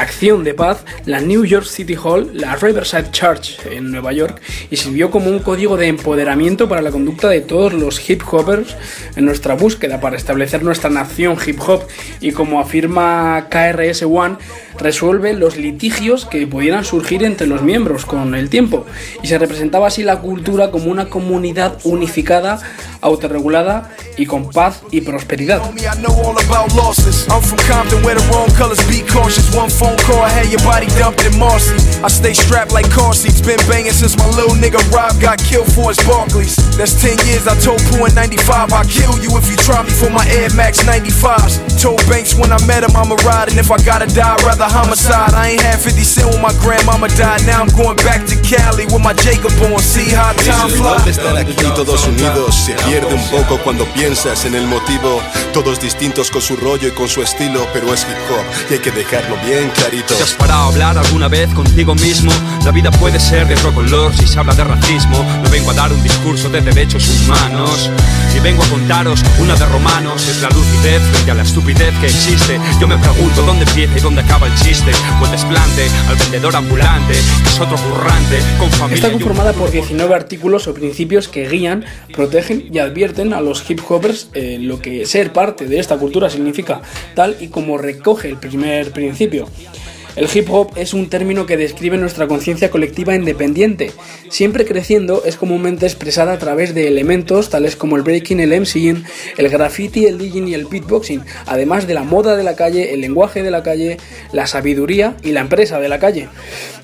Acción de Paz, la New York City Hall, la Riverside Church en Nueva York y sirvió como un código de empoderamiento para la conducta de todos los hip hoppers en nuestra búsqueda para establecer nuestra nación hip hop. Y como afirma KRS One resuelve los litigios que pudieran surgir entre los miembros con el tiempo. Y se representaba así la cultura como una comunidad unificada, autorregulada y con paz y prosperidad. Phone call, had your body dumped in Marcy. I stay strapped like car seats. Been banging since my little nigga Rob got killed for his Barclays. That's 10 years. I told Pooh in 95, I'll kill you if you try me for my Air Max 95s. Told Banks when I met him, I'ma ride. And if I gotta die, I'd rather homicide. I ain't had 50 cent when my grandmama died. Now I'm going back to Cali with my Jacob on. See how time flies. de estar aquí todos unidos se pierde un poco cuando piensas en el motivo. Todos distintos con su rollo y con su estilo, pero es hip hop y hay que dejarlo bien clarito. ¿Te has parado a hablar alguna vez contigo mismo? La vida puede ser de otro color si se habla de racismo. No vengo a dar un discurso de derechos humanos. Y que vengo a contaros una de romanos es la lucidez frente a la estupidez que existe. Yo me pregunto dónde empieza y dónde acaba el chiste. O el desplante al vendedor ambulante, que es otro currante con familia. Está conformada por 19 artículos o principios que guían, protegen y advierten a los hip hoppers eh, lo que ser parte de esta cultura significa, tal y como recoge el primer principio. El hip hop es un término que describe nuestra conciencia colectiva independiente. Siempre creciendo es comúnmente expresada a través de elementos tales como el breaking, el MCing, el graffiti, el DJing y el beatboxing, además de la moda de la calle, el lenguaje de la calle, la sabiduría y la empresa de la calle.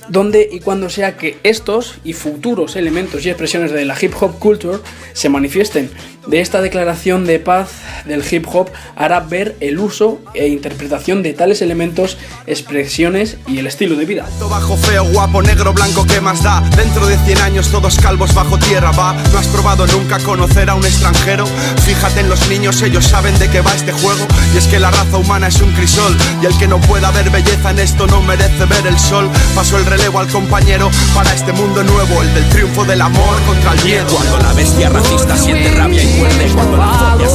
Donde y cuando sea que estos y futuros elementos y expresiones de la hip hop culture se manifiesten, de esta declaración de paz del hip hop hará ver el uso e interpretación de tales elementos, expresiones y el estilo de vida. Alto, bajo, feo, guapo, negro, blanco, ¿qué más da? Dentro de 100 años todos calvos bajo tierra, va. ¿No has probado nunca conocer a un extranjero? Fíjate en los niños, ellos saben de qué va este juego. Y es que la raza humana es un crisol. Y el que no pueda ver belleza en esto no merece ver el sol. Paso el relevo al compañero para este mundo nuevo, el del triunfo del amor contra el miedo. Cuando la bestia racista siente rabia y muerde, cuando la fobia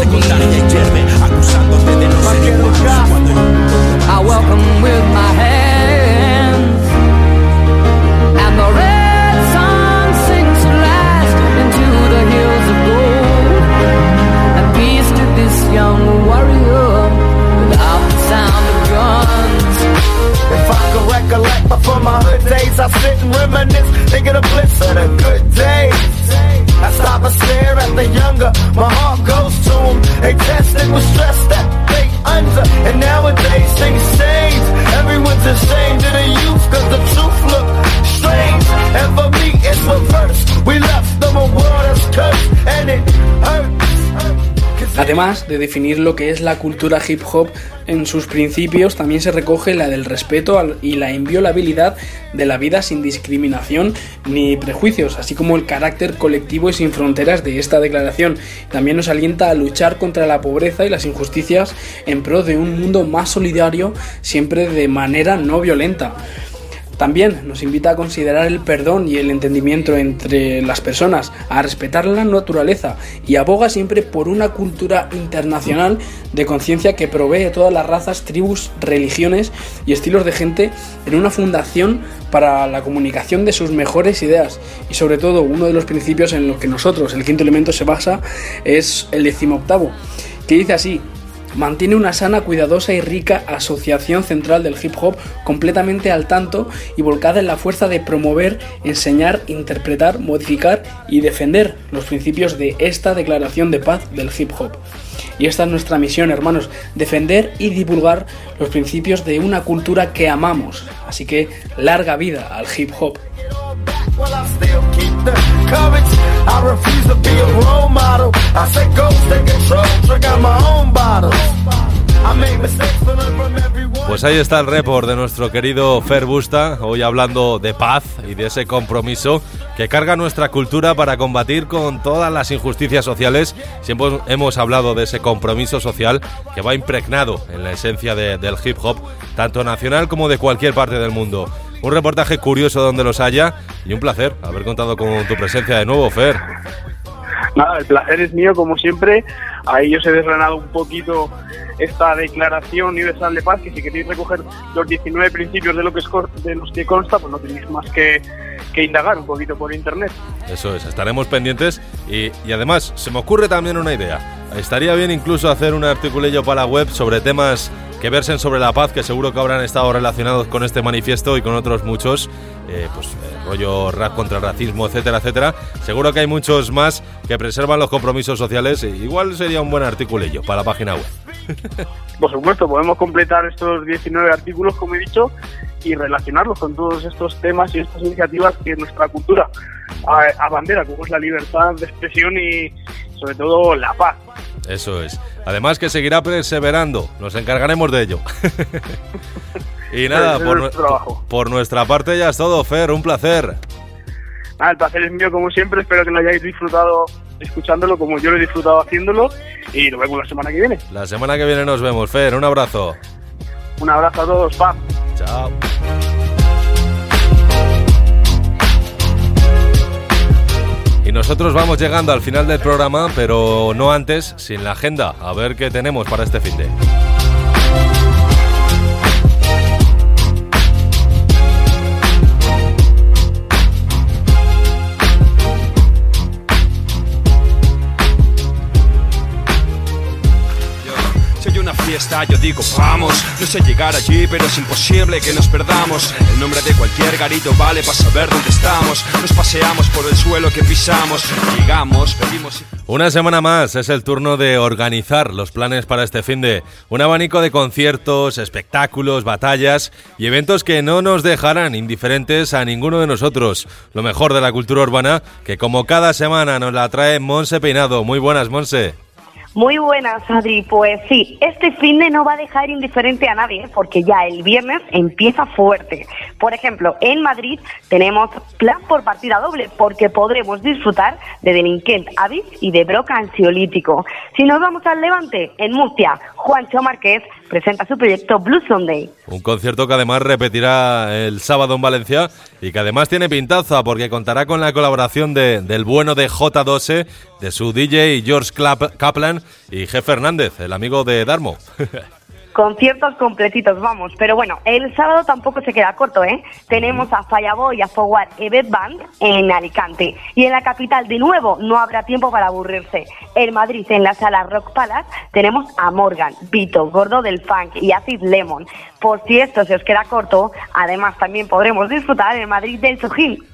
hierve, acusándote de no ser igual. Cuando I welcome with my hands, and the red sun sinks at last into the hills of gold. And peace to this young warrior without the sound of guns. If I could recollect my hood days, I sit and reminisce, think of bliss good days. I stop and stare at the younger, my heart goes to them. They tested with stress that they under, and nowadays things change. Everyone's ashamed of the youth, cause the truth look strange. And for me, it's reverse. We left them a world that's cursed, and it hurts. Además de definir lo que es la cultura hip hop en sus principios, también se recoge la del respeto y la inviolabilidad de la vida sin discriminación ni prejuicios, así como el carácter colectivo y sin fronteras de esta declaración. También nos alienta a luchar contra la pobreza y las injusticias en pro de un mundo más solidario, siempre de manera no violenta. También nos invita a considerar el perdón y el entendimiento entre las personas, a respetar la naturaleza y aboga siempre por una cultura internacional de conciencia que provee a todas las razas, tribus, religiones y estilos de gente en una fundación para la comunicación de sus mejores ideas. Y sobre todo, uno de los principios en los que nosotros, el quinto elemento, se basa es el decimoctavo, que dice así, Mantiene una sana, cuidadosa y rica asociación central del hip hop completamente al tanto y volcada en la fuerza de promover, enseñar, interpretar, modificar y defender los principios de esta declaración de paz del hip hop. Y esta es nuestra misión, hermanos, defender y divulgar los principios de una cultura que amamos. Así que larga vida al hip hop. I refuse to be a role model. I say take control, drink out my own. Pues ahí está el report de nuestro querido Fer Busta, hoy hablando de paz y de ese compromiso que carga nuestra cultura para combatir con todas las injusticias sociales. Siempre hemos hablado de ese compromiso social que va impregnado en la esencia de- del hip hop, tanto nacional como de cualquier parte del mundo. Un reportaje curioso donde los haya y un placer haber contado con tu presencia de nuevo, Fer. Nada, el placer es mío, como siempre. Ahí os he desgranado un poquito esta declaración universal de paz, que si queréis recoger los 19 principios de, lo que es de los que consta, pues no tenéis más que, que indagar un poquito por internet. Eso es, estaremos pendientes y, y además se me ocurre también una idea. Estaría bien incluso hacer un articulillo para la web sobre temas que versen sobre la paz, que seguro que habrán estado relacionados con este manifiesto y con otros muchos, eh, pues eh, rollo rap contra racismo, etcétera, etcétera. Seguro que hay muchos más que preservan los compromisos sociales. igual sería un buen articulillo para la página web. Por supuesto, podemos completar estos 19 artículos, como he dicho, y relacionarlos con todos estos temas y estas iniciativas que nuestra cultura a, bandera, como es la libertad de expresión y sobre todo la paz. Eso es. Además que seguirá perseverando, nos encargaremos de ello. y nada, por, trabajo. por nuestra parte ya es todo, Fer, un placer. Nada, el placer es mío como siempre, espero que lo hayáis disfrutado escuchándolo como yo lo he disfrutado haciéndolo y nos vemos la semana que viene. La semana que viene nos vemos, Fer, un abrazo. Un abrazo a todos, paz. Chao. Y nosotros vamos llegando al final del programa, pero no antes, sin la agenda. A ver qué tenemos para este fin de. Fiesta, yo digo vamos. No sé llegar allí, pero es imposible que nos perdamos. El nombre de cualquier garito vale para saber dónde estamos. Nos paseamos por el suelo que pisamos. Llegamos, pedimos. Una semana más es el turno de organizar los planes para este fin de un abanico de conciertos, espectáculos, batallas y eventos que no nos dejarán indiferentes a ninguno de nosotros. Lo mejor de la cultura urbana que como cada semana nos la trae Monse Peinado. Muy buenas, Monse. Muy buenas, Adri. Pues sí, este fin de no va a dejar indiferente a nadie, porque ya el viernes empieza fuerte. Por ejemplo, en Madrid tenemos plan por partida doble, porque podremos disfrutar de Delinquent Avis y de Broca Ansiolítico. Si nos vamos al Levante, en Murcia, Juancho Márquez presenta su proyecto Blue Sunday. Un concierto que además repetirá el sábado en Valencia y que además tiene pintaza porque contará con la colaboración de, del bueno de J12, de su DJ George Kaplan y Jeff Hernández, el amigo de Darmo. Conciertos completitos, vamos. Pero bueno, el sábado tampoco se queda corto, ¿eh? Tenemos a Fallabo y a Forward Evet Band en Alicante. Y en la capital, de nuevo, no habrá tiempo para aburrirse. En Madrid, en la sala Rock Palace, tenemos a Morgan, Vito, Gordo del Funk y Acid Lemon. Por si esto se os queda corto, además también podremos disfrutar en Madrid del Sujil.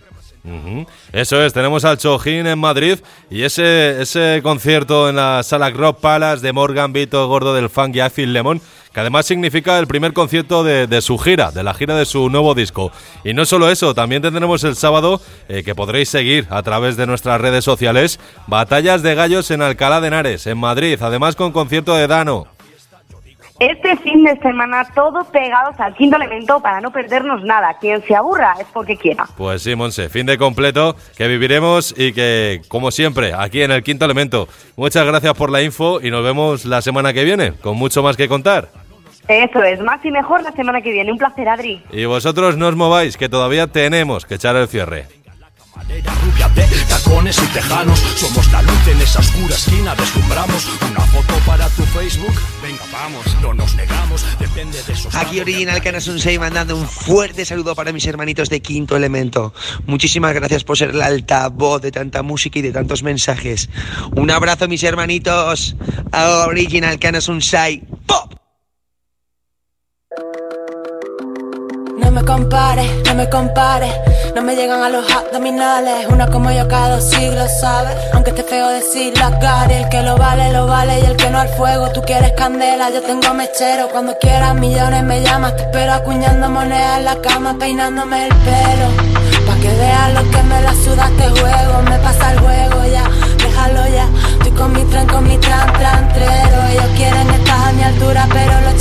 Eso es, tenemos al Chojín en Madrid y ese, ese concierto en la sala Rock Palace de Morgan Vito Gordo del Funk y Acid Lemon, que además significa el primer concierto de, de su gira, de la gira de su nuevo disco. Y no solo eso, también tendremos el sábado, eh, que podréis seguir a través de nuestras redes sociales, Batallas de Gallos en Alcalá de Henares, en Madrid, además con concierto de Dano. Este fin de semana, todos pegados al quinto elemento para no perdernos nada. Quien se aburra es porque quiera. Pues sí, Monse, fin de completo que viviremos y que, como siempre, aquí en el quinto elemento. Muchas gracias por la info y nos vemos la semana que viene, con mucho más que contar. Eso es, más y mejor la semana que viene. Un placer, Adri. Y vosotros no os mováis, que todavía tenemos que echar el cierre. Rubia de tacones y tejanos Somos la luz en esa oscura esquina Deslumbramos una foto para tu Facebook Venga, vamos, no nos negamos Depende de esos Aquí Original Cana Sensei mandando un fuerte saludo para mis hermanitos de Quinto Elemento. Muchísimas gracias por ser el altavoz de tanta música y de tantos mensajes. Un abrazo mis hermanitos. A Original Cana Sensei. ¡Pop! No me compares, no me compares, no me llegan a los abdominales. Una como yo cada dos siglos, ¿sabes? Aunque esté feo decir la cara, el que lo vale, lo vale y el que no al fuego. Tú quieres candela, yo tengo mechero. Cuando quieras millones me llamas, te espero acuñando monedas en la cama, peinándome el pelo. Pa' que veas lo que me la suda este juego, me pasa el juego ya, déjalo ya. Estoy con mi tren, con mi tran, trantrero. Ellos quieren estar a mi altura, pero lo he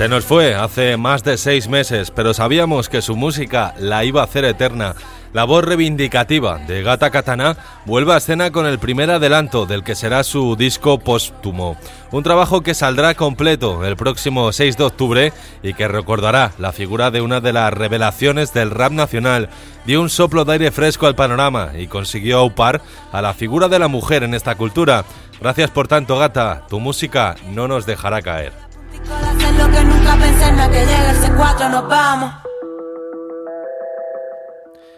Se nos fue hace más de seis meses, pero sabíamos que su música la iba a hacer eterna. La voz reivindicativa de Gata Katana vuelve a escena con el primer adelanto del que será su disco póstumo. Un trabajo que saldrá completo el próximo 6 de octubre y que recordará la figura de una de las revelaciones del rap nacional. Dio un soplo de aire fresco al panorama y consiguió aupar a la figura de la mujer en esta cultura. Gracias por tanto, Gata. Tu música no nos dejará caer. Lo que nunca pensé en que llegue el C4, nos vamos.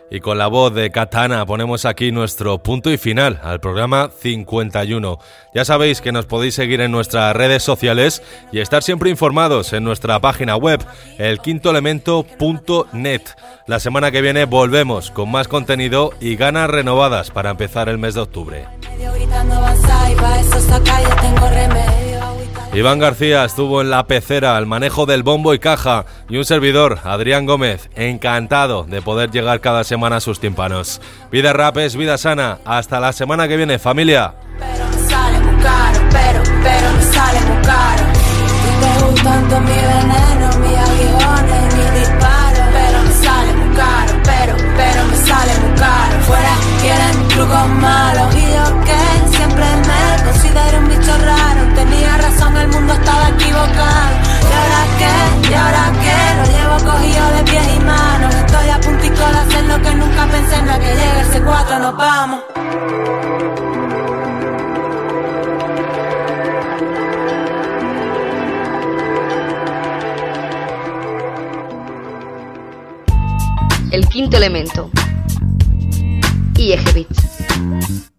Y con la voz de Katana ponemos aquí nuestro punto y final al programa 51. Ya sabéis que nos podéis seguir en nuestras redes sociales y estar siempre informados en nuestra página web, elquintoelemento.net. La semana que viene volvemos con más contenido y ganas renovadas para empezar el mes de octubre. Iván García estuvo en la pecera, al manejo del bombo y caja, y un servidor, Adrián Gómez, encantado de poder llegar cada semana a sus tímpanos. Vida rap es vida sana. Hasta la semana que viene, familia. Me sale muy caro, pero, pero me sale muy caro. Te gustan tanto mi veneno, mis aguijones, mis disparos. Pero me sale muy caro, pero, pero me sale muy caro. Fuera quieren trucos malos el mundo estaba equivocado. ¿Y ahora qué? ¿Y ahora qué? Lo llevo cogido de pies y manos. Estoy a puntico de hacer lo que nunca pensé en la que llegue ese cuatro, nos vamos. El quinto elemento. IEG Beats.